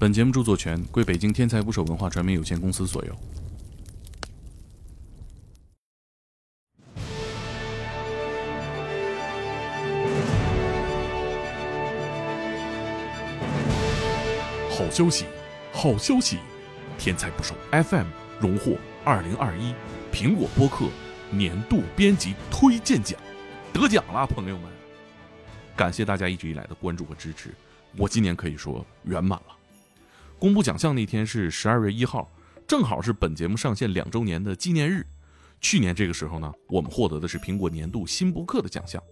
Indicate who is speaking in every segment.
Speaker 1: 本节目著作权归北京天才捕手文化传媒有限公司所有。好消息，好消息！天才捕手 FM 荣获二零二一苹果播客年度编辑推荐奖，得奖啦，朋友们！感谢大家一直以来的关注和支持，我今年可以说圆满了。公布奖项那天是十二月一号，正好是本节目上线两周年的纪念日。去年这个时候呢，我们获得的是苹果年度新播客的奖项。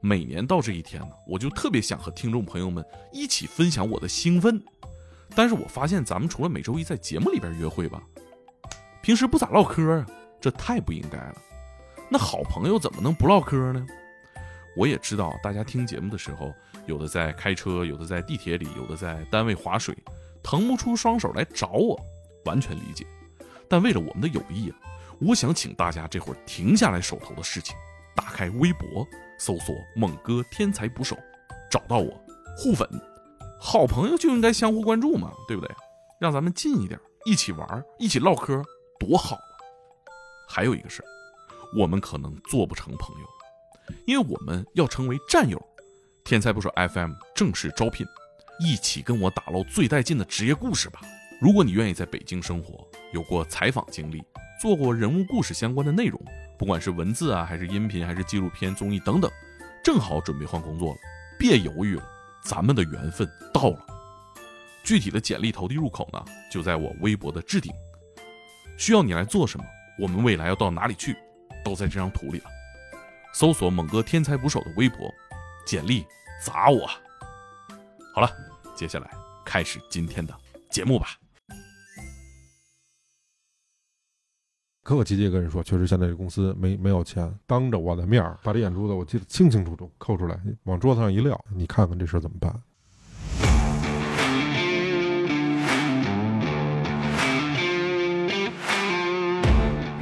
Speaker 1: 每年到这一天呢，我就特别想和听众朋友们一起分享我的兴奋。但是我发现咱们除了每周一在节目里边约会吧，平时不咋唠嗑啊，这太不应该了。那好朋友怎么能不唠嗑呢？我也知道大家听节目的时候，有的在开车，有的在地铁里，有的在单位划水，腾不出双手来找我，完全理解。但为了我们的友谊啊，我想请大家这会儿停下来手头的事情，打开微博，搜索“猛哥天才捕手”，找到我，互粉。好朋友就应该相互关注嘛，对不对？让咱们近一点，一起玩，一起唠嗑，多好啊！还有一个事儿，我们可能做不成朋友，因为我们要成为战友。天才捕手 FM 正式招聘，一起跟我打捞最带劲的职业故事吧！如果你愿意在北京生活，有过采访经历，做过人物故事相关的内容，不管是文字啊，还是音频，还是纪录片、综艺等等，正好准备换工作了，别犹豫了。咱们的缘分到了，具体的简历投递入口呢，就在我微博的置顶。需要你来做什么？我们未来要到哪里去，都在这张图里了。搜索“猛哥天才捕手”的微博，简历砸我。好了，接下来开始今天的节目吧。
Speaker 2: 客客气气跟人说，确实现在这公司没没有钱，当着我的面把这眼珠子我记得清清楚楚，扣出来往桌子上一撂，你看看这事怎么办？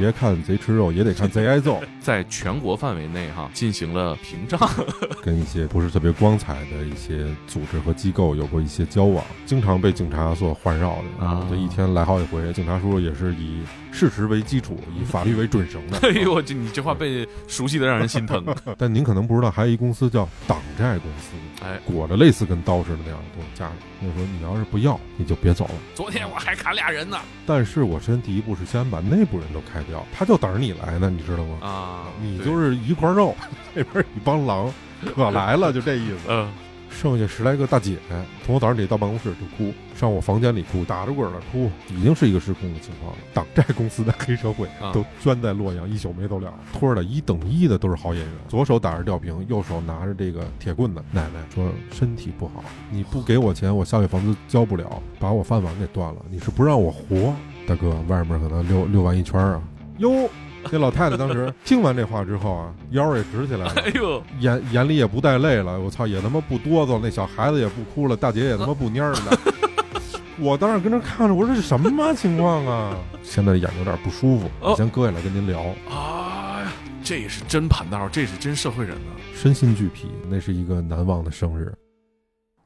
Speaker 2: 别看贼吃肉，也得看贼挨揍。
Speaker 1: 在全国范围内，哈，进行了屏障，
Speaker 2: 跟一些不是特别光彩的一些组织和机构有过一些交往，经常被警察所环绕的啊，这一天来好几回。警察叔叔也是以事实为基础，以法律为准绳的。
Speaker 1: 哎呦，这你这话被熟悉的让人心疼。
Speaker 2: 但您可能不知道，还有一公司叫党债公司，
Speaker 1: 哎，
Speaker 2: 裹着类似跟刀似的那样的东西夹着。我说你要是不要，你就别走了。
Speaker 1: 昨天我还砍俩人呢。
Speaker 2: 但是我先第一步是先把内部人都开掉，他就等着你来呢，你知道吗？
Speaker 1: 啊，
Speaker 2: 你就是一块肉，那边一帮狼，可来了，就这意思。
Speaker 1: 嗯，
Speaker 2: 剩下十来个大姐，从我早上起到办公室就哭，上我房间里哭，打着滚的哭，已经是一个失控的情况了。党债公司的黑社会都钻在洛阳，一宿没走了，托儿的一等一的都是好演员，左手打着吊瓶，右手拿着这个铁棍子。奶奶说身体不好，你不给我钱，我下月房租交不了，把我饭碗给断了。你是不让我活，大哥，外面可能溜溜完一圈啊，哟。那老太太当时听完这话之后啊，腰也直起来了，
Speaker 1: 哎呦，
Speaker 2: 眼眼里也不带泪了。我操，也他妈不哆嗦，那小孩子也不哭了，大姐也他妈不蔫了。我当时跟那看着，我说这是什么情况啊？现在眼睛有点不舒服，我先搁下来跟您聊。
Speaker 1: 哎呀，这是真盘道，这是真社会人呢，
Speaker 2: 身心俱疲。那是一个难忘的生日，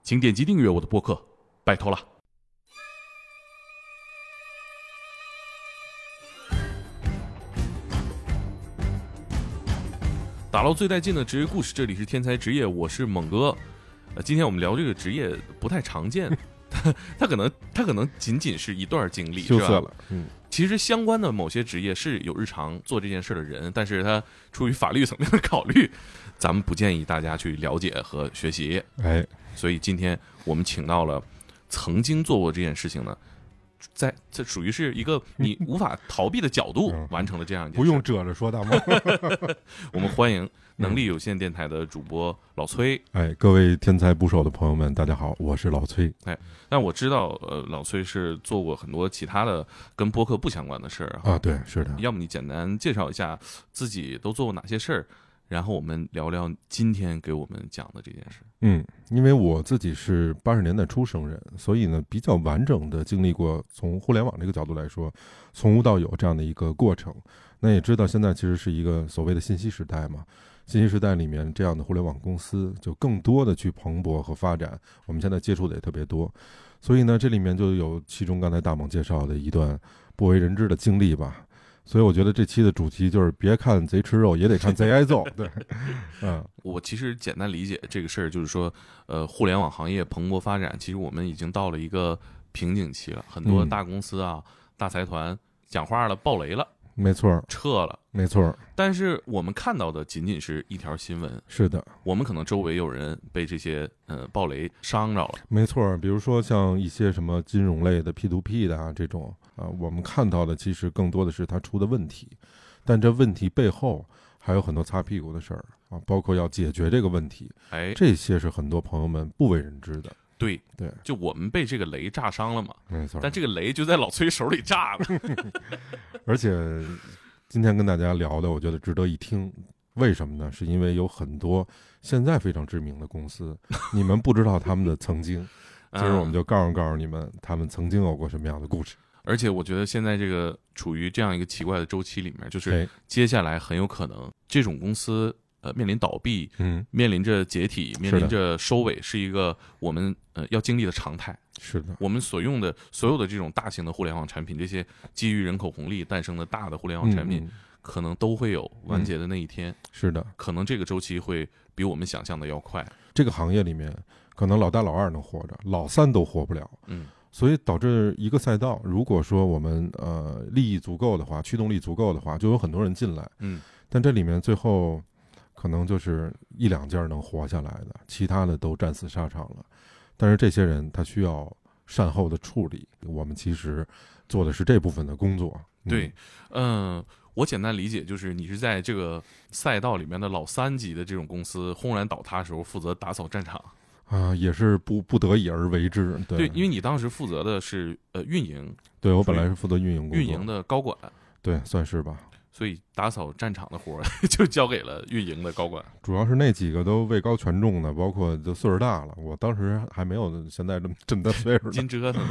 Speaker 1: 请点击订阅我的播客，拜托了。打捞最带劲的职业故事，这里是天才职业，我是猛哥。呃，今天我们聊这个职业不太常见，他 他可能他可能仅仅是一段经历，
Speaker 2: 就
Speaker 1: 算
Speaker 2: 了。嗯，
Speaker 1: 其实相关的某些职业是有日常做这件事的人，但是他出于法律层面的考虑，咱们不建议大家去了解和学习。
Speaker 2: 哎，
Speaker 1: 所以今天我们请到了曾经做过这件事情呢。在这属于是一个你 无法逃避的角度完成了这样一件事，
Speaker 2: 不用遮着说大吗？
Speaker 1: 我们欢迎能力有限电台的主播老崔。
Speaker 2: 哎，各位天才捕手的朋友们，大家好，我是老崔。
Speaker 1: 哎，但我知道，呃，老崔是做过很多其他的跟播客不相关的事儿
Speaker 2: 啊。对，是的。
Speaker 1: 要么你简单介绍一下自己都做过哪些事儿？然后我们聊聊今天给我们讲的这件事。
Speaker 2: 嗯，因为我自己是八十年代出生人，所以呢比较完整的经历过从互联网这个角度来说，从无到有这样的一个过程。那也知道现在其实是一个所谓的信息时代嘛，信息时代里面这样的互联网公司就更多的去蓬勃和发展，我们现在接触的也特别多，所以呢，这里面就有其中刚才大猛介绍的一段不为人知的经历吧。所以我觉得这期的主题就是别看贼吃肉，也得看贼挨揍。对，嗯，
Speaker 1: 我其实简单理解这个事儿，就是说，呃，互联网行业蓬勃发展，其实我们已经到了一个瓶颈期了。很多大公司啊、大财团讲话了，爆雷了，
Speaker 2: 没错，
Speaker 1: 撤了，
Speaker 2: 没错。
Speaker 1: 但是我们看到的仅仅是一条新闻。
Speaker 2: 是的，
Speaker 1: 我们可能周围有人被这些呃爆雷伤着了。
Speaker 2: 没错，比如说像一些什么金融类的 P to P 的啊这种。啊，我们看到的其实更多的是他出的问题，但这问题背后还有很多擦屁股的事儿啊，包括要解决这个问题，
Speaker 1: 哎，
Speaker 2: 这些是很多朋友们不为人知的。
Speaker 1: 对
Speaker 2: 对，
Speaker 1: 就我们被这个雷炸伤了嘛，
Speaker 2: 没错。
Speaker 1: 但这个雷就在老崔手里炸了。
Speaker 2: 而且今天跟大家聊的，我觉得值得一听。为什么呢？是因为有很多现在非常知名的公司，你们不知道他们的曾经。今儿我们就告诉告诉你们，他们曾经有过什么样的故事。
Speaker 1: 而且我觉得现在这个处于这样一个奇怪的周期里面，就是接下来很有可能这种公司呃面临倒闭，
Speaker 2: 嗯，
Speaker 1: 面临着解体，面临着收尾，是一个我们呃要经历的常态。
Speaker 2: 是的，
Speaker 1: 我们所用的所有的这种大型的互联网产品，这些基于人口红利诞生的大的互联网产品，可能都会有完结的那一天。
Speaker 2: 是的，
Speaker 1: 可能这个周期会比我们想象的要快。
Speaker 2: 这个行业里面，可能老大老二能活着，老三都活不了。
Speaker 1: 嗯。
Speaker 2: 所以导致一个赛道，如果说我们呃利益足够的话，驱动力足够的话，就有很多人进来。
Speaker 1: 嗯，
Speaker 2: 但这里面最后可能就是一两家能活下来的，其他的都战死沙场了。但是这些人他需要善后的处理，我们其实做的是这部分的工作。
Speaker 1: 对，嗯，我简单理解就是你是在这个赛道里面的老三级的这种公司轰然倒塌的时候，负责打扫战场。
Speaker 2: 啊，也是不不得已而为之，对，
Speaker 1: 因为你当时负责的是呃运营，
Speaker 2: 对我本来是负责运营
Speaker 1: 运营的高管，
Speaker 2: 对，算是吧。
Speaker 1: 所以打扫战场的活儿 就交给了运营的高管，
Speaker 2: 主要是那几个都位高权重的，包括就岁数大了，我当时还没有现在这么这么大岁数，
Speaker 1: 金折腾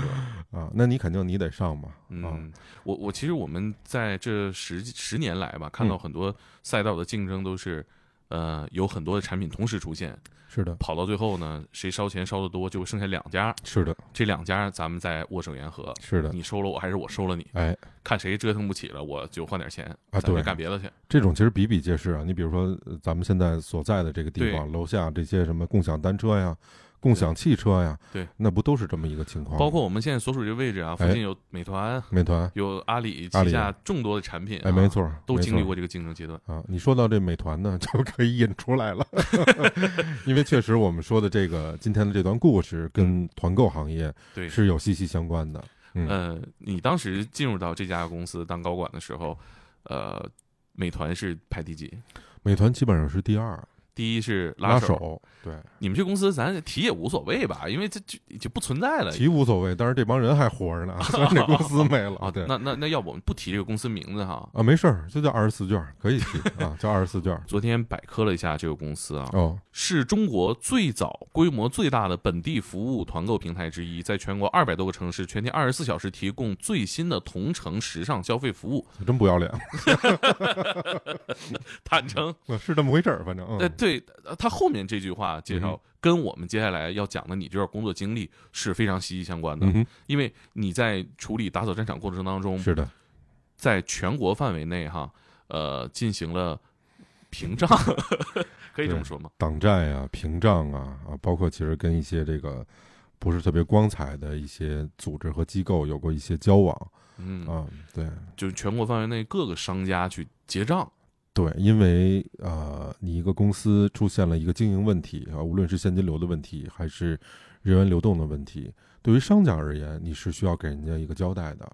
Speaker 2: 啊，那你肯定你得上嘛。
Speaker 1: 嗯，我我其实我们在这十十年来吧，看到很多赛道的竞争都是。呃，有很多的产品同时出现，
Speaker 2: 是的，
Speaker 1: 跑到最后呢，谁烧钱烧的多，就剩下两家，
Speaker 2: 是的，
Speaker 1: 这两家咱们再握手言和，
Speaker 2: 是的，
Speaker 1: 你收了我还是我收了你，
Speaker 2: 哎，
Speaker 1: 看谁折腾不起了，我就换点钱
Speaker 2: 啊，对，
Speaker 1: 干别的去。
Speaker 2: 这种其实比比皆是啊，你比如说咱们现在所在的这个地方，楼下这些什么共享单车呀。共享汽车呀，
Speaker 1: 对，
Speaker 2: 那不都是这么一个情况？
Speaker 1: 包括我们现在所处这个位置啊，附近有美团，
Speaker 2: 美团
Speaker 1: 有阿里旗下众多的产品，
Speaker 2: 哎，没错，
Speaker 1: 都经历过这个竞争阶段
Speaker 2: 啊。你说到这美团呢，就可以引出来了，因为确实我们说的这个今天的这段故事跟团购行业
Speaker 1: 对
Speaker 2: 是有息息相关的。
Speaker 1: 呃，你当时进入到这家公司当高管的时候，呃，美团是排第几？
Speaker 2: 美团基本上是第二。
Speaker 1: 第一是
Speaker 2: 拉
Speaker 1: 手，
Speaker 2: 对，
Speaker 1: 你们这公司咱提也无所谓吧，因为这就就不存在了。
Speaker 2: 提无所谓，但是这帮人还活着呢，虽然这公司没了
Speaker 1: 啊。
Speaker 2: 对，
Speaker 1: 那那那要不我们不提这个公司名字哈？
Speaker 2: 啊，没事儿，就叫二十四卷，可以提啊，叫二十四卷。
Speaker 1: 昨天百科了一下这个公司啊，
Speaker 2: 哦，
Speaker 1: 是中国最早、规模最大的本地服务团购平台之一，在全国二百多个城市，全天二十四小时提供最新的同城时尚消费服务。
Speaker 2: 真不要脸，
Speaker 1: 坦诚
Speaker 2: 是这么回事儿，反正
Speaker 1: 呃，对他后。面这句话介绍跟我们接下来要讲的你这段工作经历是非常息息相关的，因为你在处理打扫战场过程当中，
Speaker 2: 是的，
Speaker 1: 在全国范围内哈，呃，进行了屏障，可以这么说吗？
Speaker 2: 挡寨啊，屏障啊，啊，包括其实跟一些这个不是特别光彩的一些组织和机构有过一些交往，
Speaker 1: 嗯
Speaker 2: 啊，对，
Speaker 1: 就是全国范围内各个商家去结账。
Speaker 2: 对，因为呃，你一个公司出现了一个经营问题啊，无论是现金流的问题，还是人员流动的问题，对于商家而言，你是需要给人家一个交代的。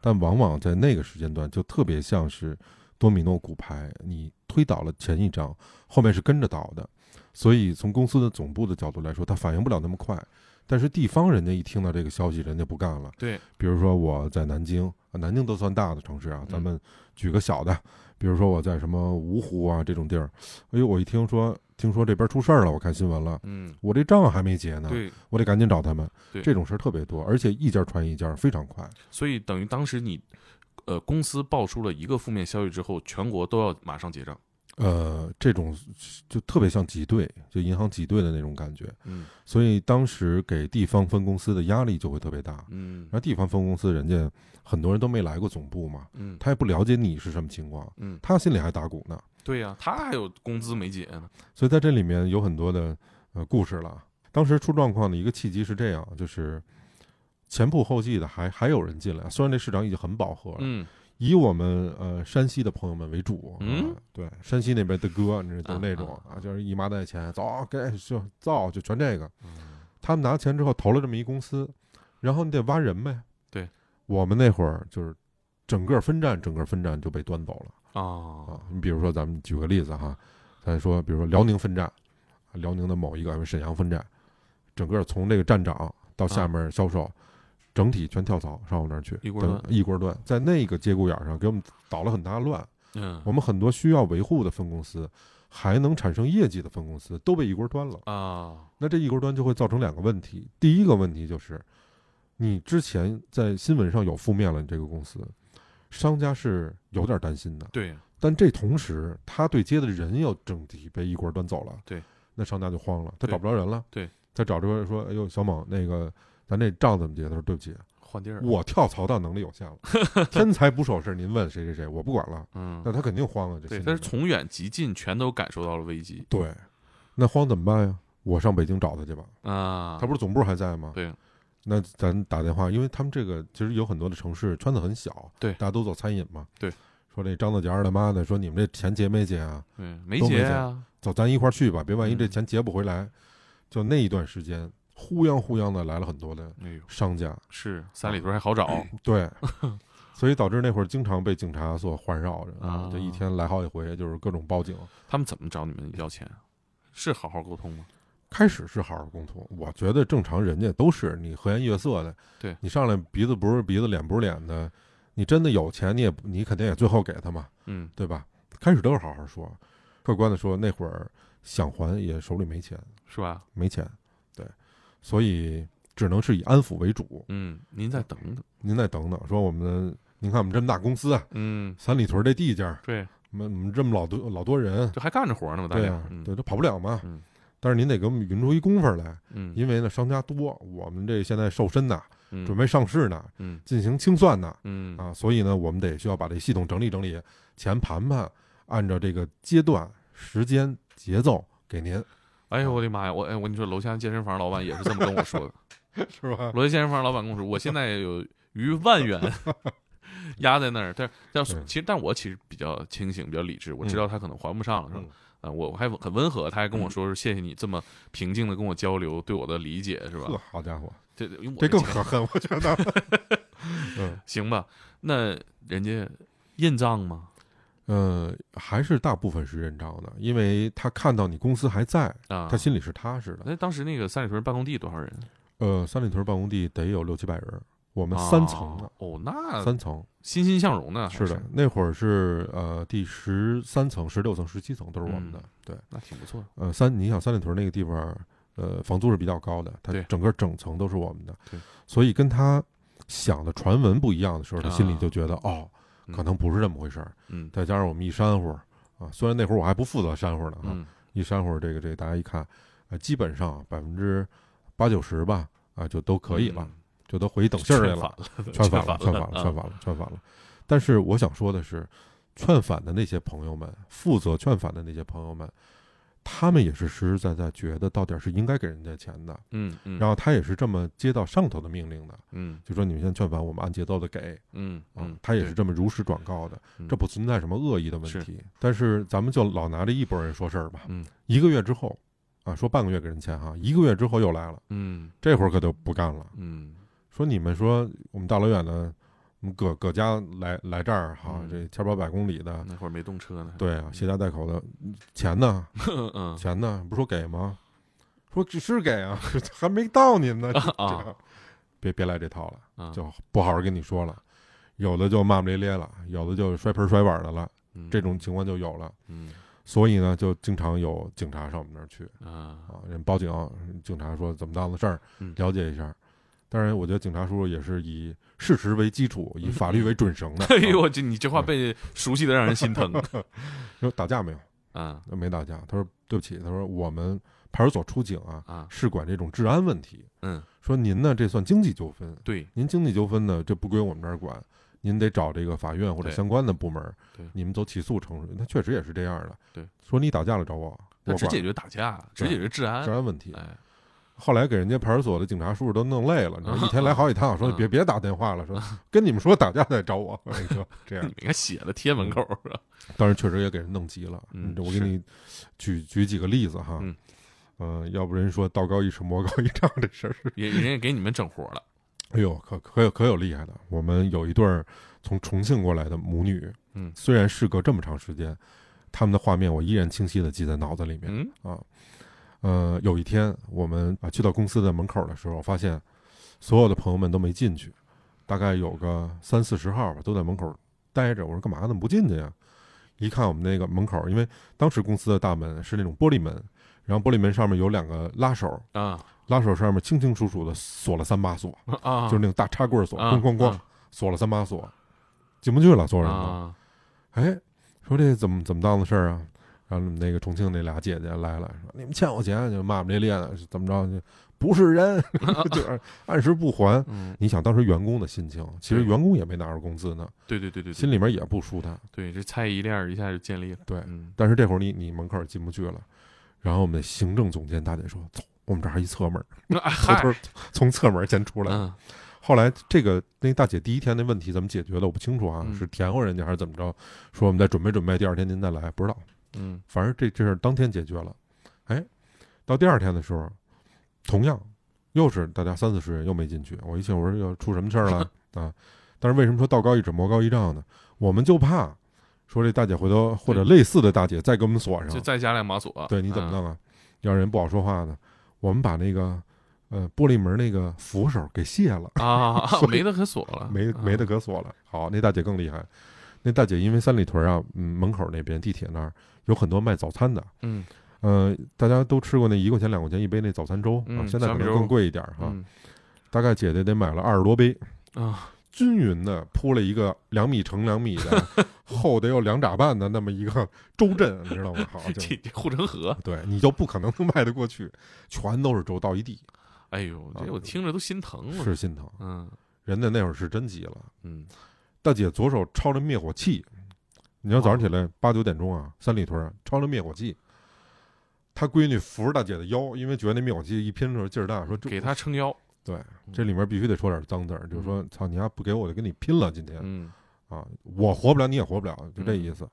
Speaker 2: 但往往在那个时间段，就特别像是多米诺骨牌，你推倒了前一张，后面是跟着倒的。所以从公司的总部的角度来说，他反应不了那么快。但是地方人家一听到这个消息，人家不干了。
Speaker 1: 对，
Speaker 2: 比如说我在南京，南京都算大的城市啊，咱们举个小的。比如说我在什么芜湖啊这种地儿，哎呦，我一听说听说这边出事儿了，我看新闻了，
Speaker 1: 嗯，
Speaker 2: 我这账还没结呢，
Speaker 1: 对，
Speaker 2: 我得赶紧找他们，
Speaker 1: 对，
Speaker 2: 这种事儿特别多，而且一家传一家，非常快。
Speaker 1: 所以等于当时你，呃，公司爆出了一个负面消息之后，全国都要马上结账。
Speaker 2: 呃，这种就特别像挤兑，就银行挤兑的那种感觉。
Speaker 1: 嗯
Speaker 2: 所以当时给地方分公司的压力就会特别大。
Speaker 1: 嗯
Speaker 2: 然后地方分公司人家很多人都没来过总部嘛，
Speaker 1: 嗯
Speaker 2: 他也不了解你是什么情况，
Speaker 1: 嗯，
Speaker 2: 他心里还打鼓呢。
Speaker 1: 对呀，他还有工资没结呢。
Speaker 2: 所以在这里面有很多的呃故事了。当时出状况的一个契机是这样，就是前仆后继的还还有人进来，虽然这市场已经很饱和了，
Speaker 1: 嗯
Speaker 2: 以我们呃山西的朋友们为主，
Speaker 1: 嗯
Speaker 2: 啊对，山西那边的哥，你知道，那种
Speaker 1: 啊
Speaker 2: 啊，就是一麻袋钱，走给就造就全这个。
Speaker 1: 嗯
Speaker 2: 他们拿钱之后投了这么一公司，然后你得挖人呗。
Speaker 1: 对，
Speaker 2: 我们那会儿就是整个分站，整个分站就被端走了
Speaker 1: 啊
Speaker 2: 啊。你比如说，咱们举个例子哈，咱说，比如说辽宁分站，辽宁的某一个沈阳分站，整个从这个站长到下面销售，整体全跳槽上我那儿去，
Speaker 1: 一锅端
Speaker 2: 一锅端，在那个节骨眼上给我们捣了很大乱。
Speaker 1: 嗯
Speaker 2: 我们很多需要维护的分公司，还能产生业绩的分公司，都被一锅端了。
Speaker 1: 啊
Speaker 2: 那这一锅端就会造成两个问题。第一个问题就是，你之前在新闻上有负面了，你这个公司，商家是有点担心的。
Speaker 1: 对
Speaker 2: 但这同时，他对接的人又整体被一锅端走了，
Speaker 1: 对，
Speaker 2: 那商家就慌了，他找不着人了。
Speaker 1: 对，
Speaker 2: 他找着说：“哎呦，小猛，那个咱这账怎么结？”他说：“对不起，
Speaker 1: 换地儿
Speaker 2: 我跳槽到能力有限了，天才捕手是您问谁谁谁，我不管了。”
Speaker 1: 嗯
Speaker 2: 那他肯定慌啊，这
Speaker 1: 对，
Speaker 2: 心里面
Speaker 1: 但是从远及近全都感受到了危机
Speaker 2: 对，那慌怎么办呀？我上北京找他去吧，
Speaker 1: 啊
Speaker 2: 他不是总部还在吗？
Speaker 1: 对
Speaker 2: 那咱打电话，因为他们这个其实有很多的城市圈子很小，
Speaker 1: 对
Speaker 2: 大家都做餐饮嘛。
Speaker 1: 对，
Speaker 2: 说这张大姐二大妈的，说你们这钱结没结啊？
Speaker 1: 对没
Speaker 2: 结走，咱一块儿去吧，别万一这
Speaker 1: 嗯
Speaker 2: 钱结不回来。就那一段时间，呼泱呼泱的来了很多的商家，
Speaker 1: 是三里屯还好找
Speaker 2: 对，所以导致那会儿经常被警察所环绕着
Speaker 1: 啊
Speaker 2: 这一天来好几回，就是各种报警。
Speaker 1: 他们怎么找你们要钱？是好好沟通吗？
Speaker 2: 开始是好好沟通，我觉得正常人家都是你和颜悦色的，
Speaker 1: 对
Speaker 2: 你上来鼻子不是鼻子脸不是脸的，你真的有钱你也你肯定也最后给他嘛，
Speaker 1: 嗯
Speaker 2: 对吧？开始都是好好说，客观的说，那会儿想还也手里没钱，
Speaker 1: 是吧？
Speaker 2: 没钱，对，所以只能是以安抚为主。
Speaker 1: 嗯，您再等等。
Speaker 2: 您再等等，说我们您看我们这么大公司啊，
Speaker 1: 嗯，
Speaker 2: 三里屯这地界儿，
Speaker 1: 对，
Speaker 2: 我们我们这么老多老多人，
Speaker 1: 这还干着活呢嘛，大
Speaker 2: 对啊，
Speaker 1: 嗯
Speaker 2: 对，都跑不了嘛。
Speaker 1: 嗯
Speaker 2: 但是您得给我们匀出一工夫来，
Speaker 1: 嗯，
Speaker 2: 因为呢商家多，我们这现在瘦身呐，
Speaker 1: 嗯
Speaker 2: 准备上市呢，
Speaker 1: 嗯
Speaker 2: 进行清算呢，
Speaker 1: 嗯
Speaker 2: 啊，所以呢我们得需要把这系统整理整理，钱盘盘，按照这个阶段、时间、节奏给您，
Speaker 1: 哎呦我的妈呀！我哎我跟你说，楼下健身房老板也是这么跟我说的。
Speaker 2: 是吧？
Speaker 1: 楼下健身房老板跟我说，我现在有逾万元 压在那儿，但但是其实但我其实比较清醒，比较理智，我知道他可能还不上了，是吧
Speaker 2: 嗯？
Speaker 1: 啊，我我还很温和，他还跟我说是谢谢你这么平静的跟我交流，对我的理解，是吧？，
Speaker 2: 好家伙，
Speaker 1: 这
Speaker 2: 这更可恨，我觉得。嗯
Speaker 1: 行吧？那人家认账吗？
Speaker 2: 呃，还是大部分是认账的，因为他看到你公司还在，
Speaker 1: 啊，
Speaker 2: 他心里是踏实的。
Speaker 1: 那当时那个三里屯办公地多少人？
Speaker 2: 呃，三里屯办公地得有六七百人，我们三层呢，
Speaker 1: 哦，那
Speaker 2: 三层
Speaker 1: 欣欣向荣的，
Speaker 2: 是的，那会儿是呃第十三层、十六层、十七层都是我们的。
Speaker 1: 嗯
Speaker 2: 对，
Speaker 1: 那挺不错的。
Speaker 2: 呃，三你想三里屯那个地方，呃，房租是比较高的，它整个整层都是我们的
Speaker 1: 对，
Speaker 2: 所以跟他想的传闻不一样的时候，他心里
Speaker 1: 啊
Speaker 2: 就觉得、哦，可能不是这么回事儿。
Speaker 1: 嗯。
Speaker 2: 再加上我们一煽乎啊，虽然那会儿我还不负责煽乎呢啊，
Speaker 1: 嗯。
Speaker 2: 一煽乎这个这个大家一看，呃，基本上百分之八九十吧，啊，就都可以了，
Speaker 1: 嗯。
Speaker 2: 就都回去等信儿去
Speaker 1: 劝
Speaker 2: 了，劝反了，劝
Speaker 1: 了，
Speaker 2: 反了，
Speaker 1: 啊
Speaker 2: 劝反了，劝反了。但是我想说的是，劝反的那些朋友们，负责劝反的那些朋友们，他们也是实实在在觉得到底是应该给人家钱的，
Speaker 1: 嗯嗯，
Speaker 2: 然后他也是这么接到上头的命令的，
Speaker 1: 嗯。
Speaker 2: 就说你们现在劝返，我们按节奏的给，
Speaker 1: 嗯嗯，
Speaker 2: 他也是这么如实转告的，
Speaker 1: 嗯。
Speaker 2: 这不存在什么恶意的问题。但是咱们就老拿这一拨人说事儿吧，
Speaker 1: 嗯。
Speaker 2: 一个月之后，啊，说半个月给人钱哈，一个月之后又来了，
Speaker 1: 嗯。
Speaker 2: 这会儿可就不干了，
Speaker 1: 嗯。
Speaker 2: 说你们说我们大老远的，搁搁家来来这儿哈，
Speaker 1: 嗯
Speaker 2: 这千八百公里的，
Speaker 1: 那会儿没动车呢，
Speaker 2: 对啊，携家带口的，钱呢？钱呢？不说给吗？说只是给啊，还没到您呢，别别来这套了，
Speaker 1: 啊，
Speaker 2: 就不好好跟你说了。有的就骂骂咧咧了，有的就摔盆摔碗的了，
Speaker 1: 嗯
Speaker 2: 这种情况就有了。
Speaker 1: 嗯
Speaker 2: 所以呢，就经常有警察上我们那儿去
Speaker 1: 啊
Speaker 2: 啊，人报警，警察说怎么当的事儿
Speaker 1: 嗯，
Speaker 2: 了解一下。当然，我觉得警察叔叔也是以事实为基础，以法律为准绳的。
Speaker 1: 哎呦，
Speaker 2: 啊，
Speaker 1: 我这你这话被熟悉的让人心疼
Speaker 2: 说打架没有？
Speaker 1: 啊
Speaker 2: 没打架。他说对不起，他说我们派出所出警啊，
Speaker 1: 啊，
Speaker 2: 是管这种治安问题。
Speaker 1: 嗯，
Speaker 2: 说您呢这算经济纠纷，
Speaker 1: 对，
Speaker 2: 您经济纠纷呢这不归我们这儿管，您得找这个法院或者相关的部门儿
Speaker 1: 对，
Speaker 2: 你们走起诉程序。那确实也是这样的。
Speaker 1: 对，
Speaker 2: 说你打架了找我，我
Speaker 1: 只解决打架，只解决治安
Speaker 2: 治。安问题。
Speaker 1: 哎，
Speaker 2: 后来给人家派出所的警察叔叔都弄累了，你知道一天来好几趟，说
Speaker 1: 嗯
Speaker 2: 别别打电话了，说 跟你们说打架再找我。我说这样
Speaker 1: 你，们应该写的贴门口是吧？
Speaker 2: 当时确实也给人弄急了。
Speaker 1: 嗯
Speaker 2: 我给你举举几个例子哈。
Speaker 1: 嗯
Speaker 2: 呃，要不人说道高一尺，魔高一丈这事儿 是，
Speaker 1: 也人家给你们整活了。
Speaker 2: 哎呦，可可有可有厉害的。我们有一对儿从重庆过来的母女，
Speaker 1: 嗯
Speaker 2: 虽然事隔这么长时间，他们的画面我依然清晰的记在脑子里面。
Speaker 1: 嗯
Speaker 2: 啊，呃，有一天我们啊去到公司的门口的时候，发现所有的朋友们都没进去，大概有个三四十号吧，都在门口待着。我说干嘛？怎么不进去呀？一看我们那个门口，因为当时公司的大门是那种玻璃门，然后玻璃门上面有两个拉手，
Speaker 1: 啊
Speaker 2: 拉手上面清清楚楚的锁了三把锁，
Speaker 1: 啊，
Speaker 2: 就是那种大插棍锁，
Speaker 1: 啊
Speaker 2: 咣咣咣
Speaker 1: 啊
Speaker 2: 锁了三把锁，进不去了，所有人哎，说这怎么怎么当的事儿啊？然后那个重庆那俩姐姐来了，说你们欠我钱，就骂骂咧咧的，是怎么着？就不是人，就是按时不还。
Speaker 1: 嗯，
Speaker 2: 你想当时员工的心情，其实员工也没拿着工资呢，
Speaker 1: 对对对对对，
Speaker 2: 心里面也不舒坦。
Speaker 1: 对这猜疑链儿一下就建立了。
Speaker 2: 对，
Speaker 1: 嗯，
Speaker 2: 但是这会儿你你门口进不去了，然后我们的行政总监大姐说：“走，我们这儿还一侧门，
Speaker 1: 那
Speaker 2: 偷
Speaker 1: 嗨，
Speaker 2: 偷从侧门先出来。
Speaker 1: 嗯
Speaker 2: 后来这个那大姐第一天那问题怎么解决的我不清楚啊，
Speaker 1: 嗯
Speaker 2: 是甜乎人家还是怎么着？说我们再准备准备，第二天您再来，不知道。
Speaker 1: 嗯
Speaker 2: 反正这这事儿当天解决了。哎，到第二天的时候，同样又是大家三四十人又没进去。我一想，我说要出什么事儿了 啊？但是为什么说道高一尺魔高一丈呢？我们就怕说这大姐回头或者类似的大姐再给我们锁上，
Speaker 1: 就再加两把锁。
Speaker 2: 对你怎么
Speaker 1: 嗯？
Speaker 2: 弄啊？要让人不好说话呢？我们把那个呃玻璃门那个扶手给卸了，
Speaker 1: 啊，没得可锁了，
Speaker 2: 没没得可锁了。好，那大姐更厉害。那大姐因为三里屯啊，嗯，门口那边地铁那儿有很多卖早餐的，
Speaker 1: 嗯
Speaker 2: 呃，大家都吃过那一块钱两块钱一杯那早餐粥啊，
Speaker 1: 嗯
Speaker 2: 现在可能更贵一点哈。
Speaker 1: 嗯
Speaker 2: 大概姐姐得买了二十多杯，
Speaker 1: 啊，
Speaker 2: 均匀的铺了一个两米乘两米的，厚得有两拃半的那么一个粥阵，你知道吗？好，
Speaker 1: 这这护城河，
Speaker 2: 对你就不可能能迈得过去，全都是粥倒一地，
Speaker 1: 哎呦，这我听着都心疼了。
Speaker 2: 是心疼。
Speaker 1: 嗯
Speaker 2: 人家那会儿是真急了，
Speaker 1: 嗯
Speaker 2: 大姐左手抄着灭火器，你要早上起来八九点钟啊，三里屯啊抄着灭火器，他闺女扶着大姐的腰，因为觉得那灭火器一拼的时候劲儿大，说
Speaker 1: 给他撑腰。
Speaker 2: 对，这里面必须得说点脏字儿，就是说，操你丫不给我就跟你拼了，今天
Speaker 1: 嗯，
Speaker 2: 啊，我活不了，你也活不了，就这意思。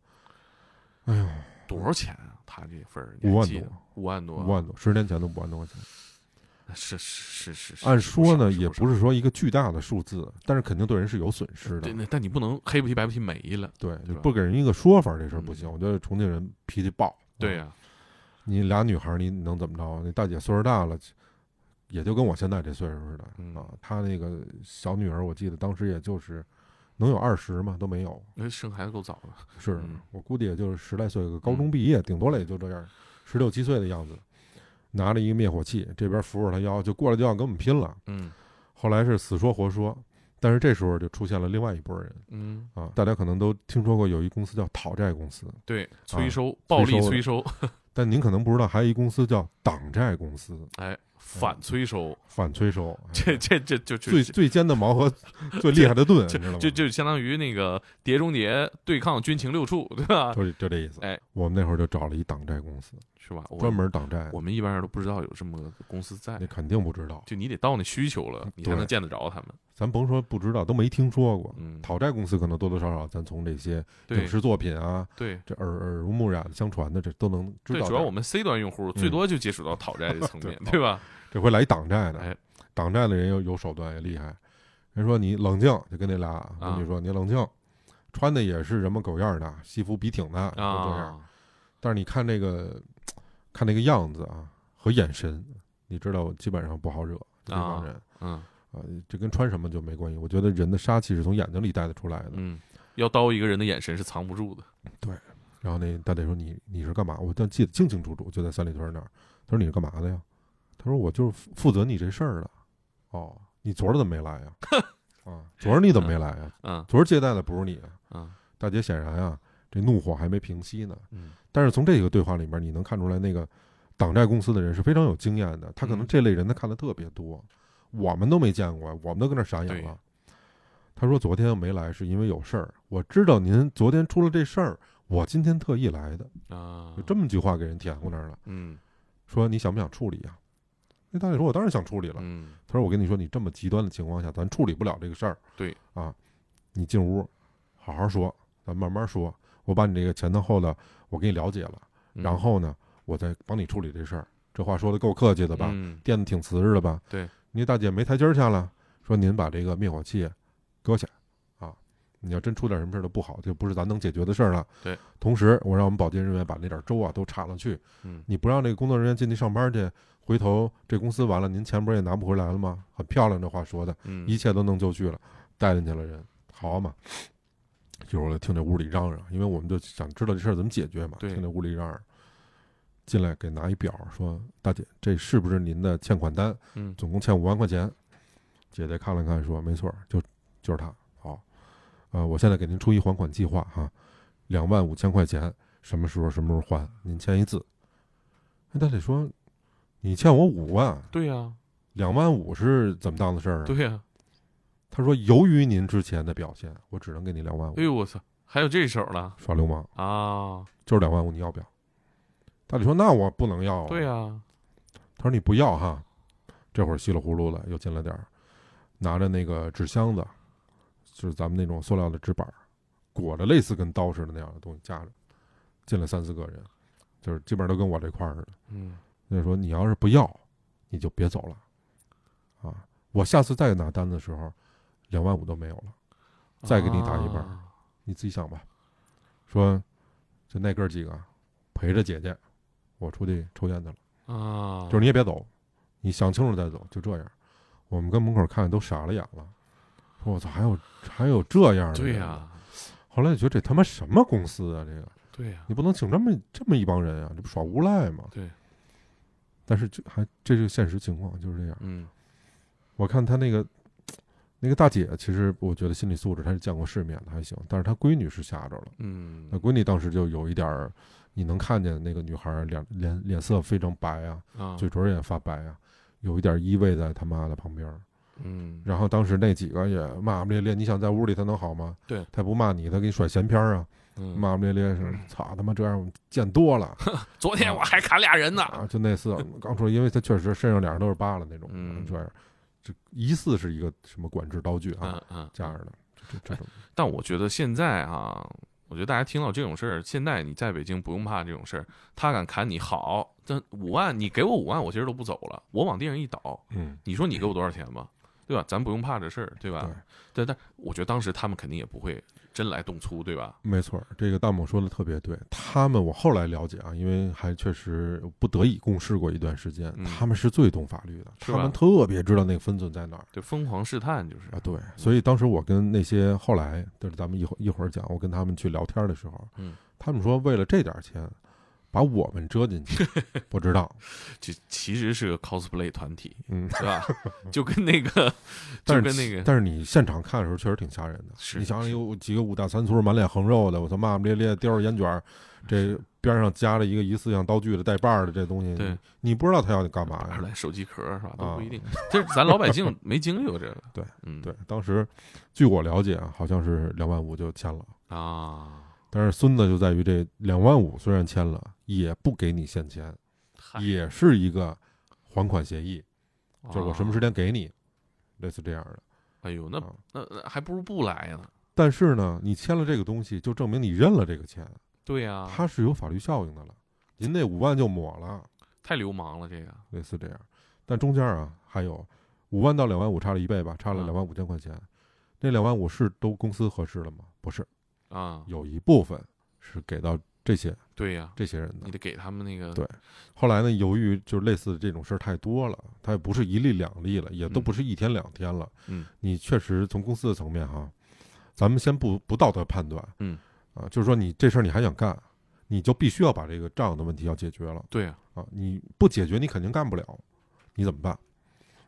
Speaker 2: 哎呦，
Speaker 1: 多少钱啊？他这份儿
Speaker 2: 五万多，
Speaker 1: 五万多，
Speaker 2: 五万多，十年前都五万多块钱。
Speaker 1: 是是是是是。
Speaker 2: 按说呢，也不是说一个巨大的数字，但是肯定对人是有损失的
Speaker 1: 对，。那但你不能黑不提白不提没了。
Speaker 2: 对，就不给人一个说法，这事儿不
Speaker 1: 嗯
Speaker 2: 行。我觉得重庆人脾气暴。啊
Speaker 1: 对呀，
Speaker 2: 你俩女孩儿，你能怎么着？那大姐岁数大了，也就跟我现在这岁数似的
Speaker 1: 嗯
Speaker 2: 啊。她那个小女儿，我记得当时也就是能有二十吗？都没有。
Speaker 1: 那生孩子够早了。
Speaker 2: 是
Speaker 1: 嗯
Speaker 2: 我估计也就是十来岁，高中毕业，顶多了也就这样，十六七岁的样子，拿着一个灭火器，这边扶着他腰，就过来就要跟我们拼了。
Speaker 1: 嗯
Speaker 2: 后来是死说活说，但是这时候就出现了另外一拨人
Speaker 1: 嗯，
Speaker 2: 啊，大家可能都听说过有一公司叫讨债公司，
Speaker 1: 对，催收，暴力催收，
Speaker 2: 但您可能不知道，还有一公司叫党债公司，
Speaker 1: 哎，反催收，
Speaker 2: 反催收，
Speaker 1: 这这这就就
Speaker 2: 最最尖的矛和 最厉害的盾，你知道吗？
Speaker 1: 就就相当于那个《碟中谍》对抗军情六处，对吧？
Speaker 2: 就就这意思。
Speaker 1: 哎，
Speaker 2: 我们那会儿就找了一党债公司，
Speaker 1: 是吧？
Speaker 2: 专门党债，
Speaker 1: 我们一般人都不知道有这么个公司在
Speaker 2: 那，肯定不知道。
Speaker 1: 就你得到那需求了，你才能见得着他们。
Speaker 2: 咱甭说不知道，都没听说过。
Speaker 1: 嗯，
Speaker 2: 讨债公司可能多多少少，咱从这些影视作品啊，
Speaker 1: 对
Speaker 2: 这耳耳濡目染相传的，这都能知
Speaker 1: 对，
Speaker 2: 道点儿。
Speaker 1: 主要我们 C 端用户最多就接触到讨债这层面，对吧？
Speaker 2: 这回来一党债的，
Speaker 1: 哎
Speaker 2: 党债的人有有手段也厉害。人说你冷静，就跟那俩
Speaker 1: 啊
Speaker 2: 美女说你冷静，穿的也是人模狗样的，西服笔挺的，就这样。
Speaker 1: 啊，
Speaker 2: 但是你看那个，看那个样子啊和眼神，你知道基本上不好惹这帮人
Speaker 1: 嗯
Speaker 2: 啊。这跟穿什么就没关系。我觉得人的杀气是从眼睛里带得出来的。
Speaker 1: 嗯，要刀一个人的眼神是藏不住的。
Speaker 2: 对然后那大姐说你你是干嘛？我但记得清清楚楚，就在三里屯那儿。他说你是干嘛的呀？他说我就是负负责你这事儿的。哦，你昨儿怎么没来呀？啊，昨儿你怎么没来呀？
Speaker 1: 嗯
Speaker 2: 昨儿接待的不是你啊？
Speaker 1: 嗯
Speaker 2: 大姐显然啊，这怒火还没平息呢。
Speaker 1: 嗯
Speaker 2: 但是从这个对话里面，你能看出来，那个党债公司的人是非常有经验的，他可能
Speaker 1: 嗯
Speaker 2: 这类人他看的特别多，我们都没见过，我们都跟那傻眼了。他说昨天我没来是因为有事儿，我知道您昨天出了这事儿，我今天特意来的，
Speaker 1: 啊
Speaker 2: 就，这么句话给人填过那儿了。
Speaker 1: 嗯
Speaker 2: 说你想不想处理呀、那大姐说：“我当然想处理了。
Speaker 1: 嗯
Speaker 2: 他说：“我跟你说，你这么极端的情况下，咱处理不了这个事儿。
Speaker 1: 对
Speaker 2: 啊，你进屋好好说，咱慢慢说。我把你这个前头后的我给你了解了，
Speaker 1: 嗯
Speaker 2: 然后呢，我再帮你处理这事儿。这话说的够客气的吧？
Speaker 1: 嗯
Speaker 2: 垫的挺瓷实的吧？
Speaker 1: 对，
Speaker 2: 你大姐没台阶儿下了，说您把这个灭火器搁下啊。你要真出点什么事儿都不好，就不是咱能解决的事儿了。
Speaker 1: 对，
Speaker 2: 同时我让我们保洁人员把那点粥啊都铲了去。
Speaker 1: 嗯
Speaker 2: 你不让这个工作人员进去上班去，回头这公司完了，您钱不是也拿不回来了吗？很漂亮，这话说的，
Speaker 1: 嗯
Speaker 2: 一切都能就绪了，带进去了人，好嘛。一会儿我听这屋里嚷嚷，因为我们就想知道这事儿怎么解决嘛。
Speaker 1: 对
Speaker 2: 听这屋里嚷嚷，进来给拿一表，说大姐，这是不是您的欠款单？
Speaker 1: 嗯
Speaker 2: 总共欠五万块钱。姐姐看了看，说没错，就就是他。好，呃，我现在给您出一还款计划哈，两万五千块钱，什么时候什么时候还？您签一字。那大姐说，你欠我五万，
Speaker 1: 对呀
Speaker 2: 两万五是怎么当的事儿啊？
Speaker 1: 对呀，
Speaker 2: 他说，由于您之前的表现，我只能给你两万五
Speaker 1: 哎，呦我操，还有这手呢
Speaker 2: 耍流氓，
Speaker 1: 啊！
Speaker 2: 就是两万五，你要不要？大姐说，那我不能要、啊。
Speaker 1: 对呀，
Speaker 2: 他说你不要哈，这会儿稀里糊涂的又进来点儿，拿着那个纸箱子，就是咱们那种塑料的纸板儿，裹着类似跟刀似的那样的东西夹着，进来三四个人，就是基本上都跟我这块儿似的。
Speaker 1: 嗯
Speaker 2: 那说你要是不要，你就别走了，啊，我下次再拿单的时候，两万五都没有了，再给你打一半你自己想吧。说就那哥几个陪着姐姐，我出去抽烟去了。
Speaker 1: 啊，
Speaker 2: 就是你也别走，你想清楚再走，就这样。我们跟门口看都傻了眼了，说我操，还有还有这样的？
Speaker 1: 对呀，
Speaker 2: 后来就觉得这他妈什么公司啊？这个
Speaker 1: 对呀，
Speaker 2: 你不能请这么这么一帮人啊，这不耍无赖吗？
Speaker 1: 对。
Speaker 2: 但是这还这是现实情况，就是这样。
Speaker 1: 嗯
Speaker 2: 我看他那个那个大姐，其实我觉得心理素质她是见过世面的，还行。但是她闺女是吓着了，
Speaker 1: 嗯
Speaker 2: 那闺女当时就有一点儿，你能看见那个女孩儿脸脸脸色非常白啊，
Speaker 1: 啊，
Speaker 2: 嘴唇也发白啊，有一点依偎在他妈的旁边儿。
Speaker 1: 嗯。
Speaker 2: 然后当时那几个也骂骂咧咧，你想在屋里他能好吗？
Speaker 1: 对，
Speaker 2: 他不骂你，他给你甩闲篇儿啊，
Speaker 1: 嗯，
Speaker 2: 骂骂咧咧是，操他妈这样我见多了。
Speaker 1: 昨天我还砍俩人呢，
Speaker 2: 啊！就那次刚说，因为他确实身上脸上都是疤了那种，
Speaker 1: 嗯。
Speaker 2: 这样，这疑似是一个什么管制刀具啊
Speaker 1: 嗯嗯，
Speaker 2: 这样的，这这这种
Speaker 1: 但我觉得现在啊，我觉得大家听到这种事儿，现在你在北京不用怕这种事儿，他敢砍你好，但五万你给我五万，我其实都不走了，我往地上一倒，
Speaker 2: 嗯，
Speaker 1: 你说你给我多少钱吧，对吧？咱不用怕这事儿，对吧？对，但我觉得当时他们肯定也不会真来动粗，对吧？
Speaker 2: 没错儿，这个大猛说的特别对。他们我后来了解啊，因为还确实不得已共事过一段时间，
Speaker 1: 嗯
Speaker 2: 他们是最懂法律的，他们特别知道那个分寸在哪儿。
Speaker 1: 就，疯狂试探就是
Speaker 2: 啊，对，所以当时我跟那些后来，就是咱们一会儿一会儿讲，我跟他们去聊天的时候，
Speaker 1: 嗯，
Speaker 2: 他们说为了这点钱，把我们遮进去，不知道，
Speaker 1: 这其实是个 cosplay 团体，
Speaker 2: 嗯，
Speaker 1: 是吧？就跟那个，
Speaker 2: 但
Speaker 1: 就是跟那个，
Speaker 2: 但是你现场看的时候确实挺吓人的。
Speaker 1: 是
Speaker 2: 你想想有几个五大三粗、满脸横肉的，我操，骂骂咧咧，叼着烟卷儿，这边上夹了一个疑似像刀具的带把儿的这东西，
Speaker 1: 对
Speaker 2: 你，不知道他要干嘛呀？
Speaker 1: 来手机壳是吧？都
Speaker 2: 啊
Speaker 1: 不一定，这咱老百姓 没经历过这个。
Speaker 2: 对，
Speaker 1: 嗯，
Speaker 2: 对，当时据我了解啊，好像是两万五就签了。
Speaker 1: 啊，
Speaker 2: 但是孙子就在于这两万五虽然签了，也不给你现钱，也是一个还款协议，就是我什么时
Speaker 1: 啊？
Speaker 2: 间给你，类似这样的。
Speaker 1: 哎呦，那
Speaker 2: 啊
Speaker 1: 那那还不如不来呢。
Speaker 2: 但是呢，你签了这个东西，就证明你认了这个钱，
Speaker 1: 对呀，
Speaker 2: 它是有法律效应的了。您那五万就抹了，
Speaker 1: 太流氓了，这个。
Speaker 2: 类似这样。但中间啊，还有五万到两万五差了一倍吧，差了
Speaker 1: 嗯
Speaker 2: 两万五千块钱。那两万五是都公司合适了吗？不是，
Speaker 1: 啊，
Speaker 2: 有一部分是给到这些
Speaker 1: 对呀，
Speaker 2: 这些人的
Speaker 1: 你。得给他们那个
Speaker 2: 对后来呢，由于就是类似这种事儿太多了，它也不是一例两例了，也都
Speaker 1: 嗯
Speaker 2: 不是一天两天了。
Speaker 1: 嗯，
Speaker 2: 你确实从公司的层面哈，咱们先不不道德判断，
Speaker 1: 嗯，
Speaker 2: 啊，就是说你这事儿你还想干，你就必须要把这个账的问题要解决了
Speaker 1: 对呀，
Speaker 2: 啊！你不解决，你肯定干不了，你怎么办？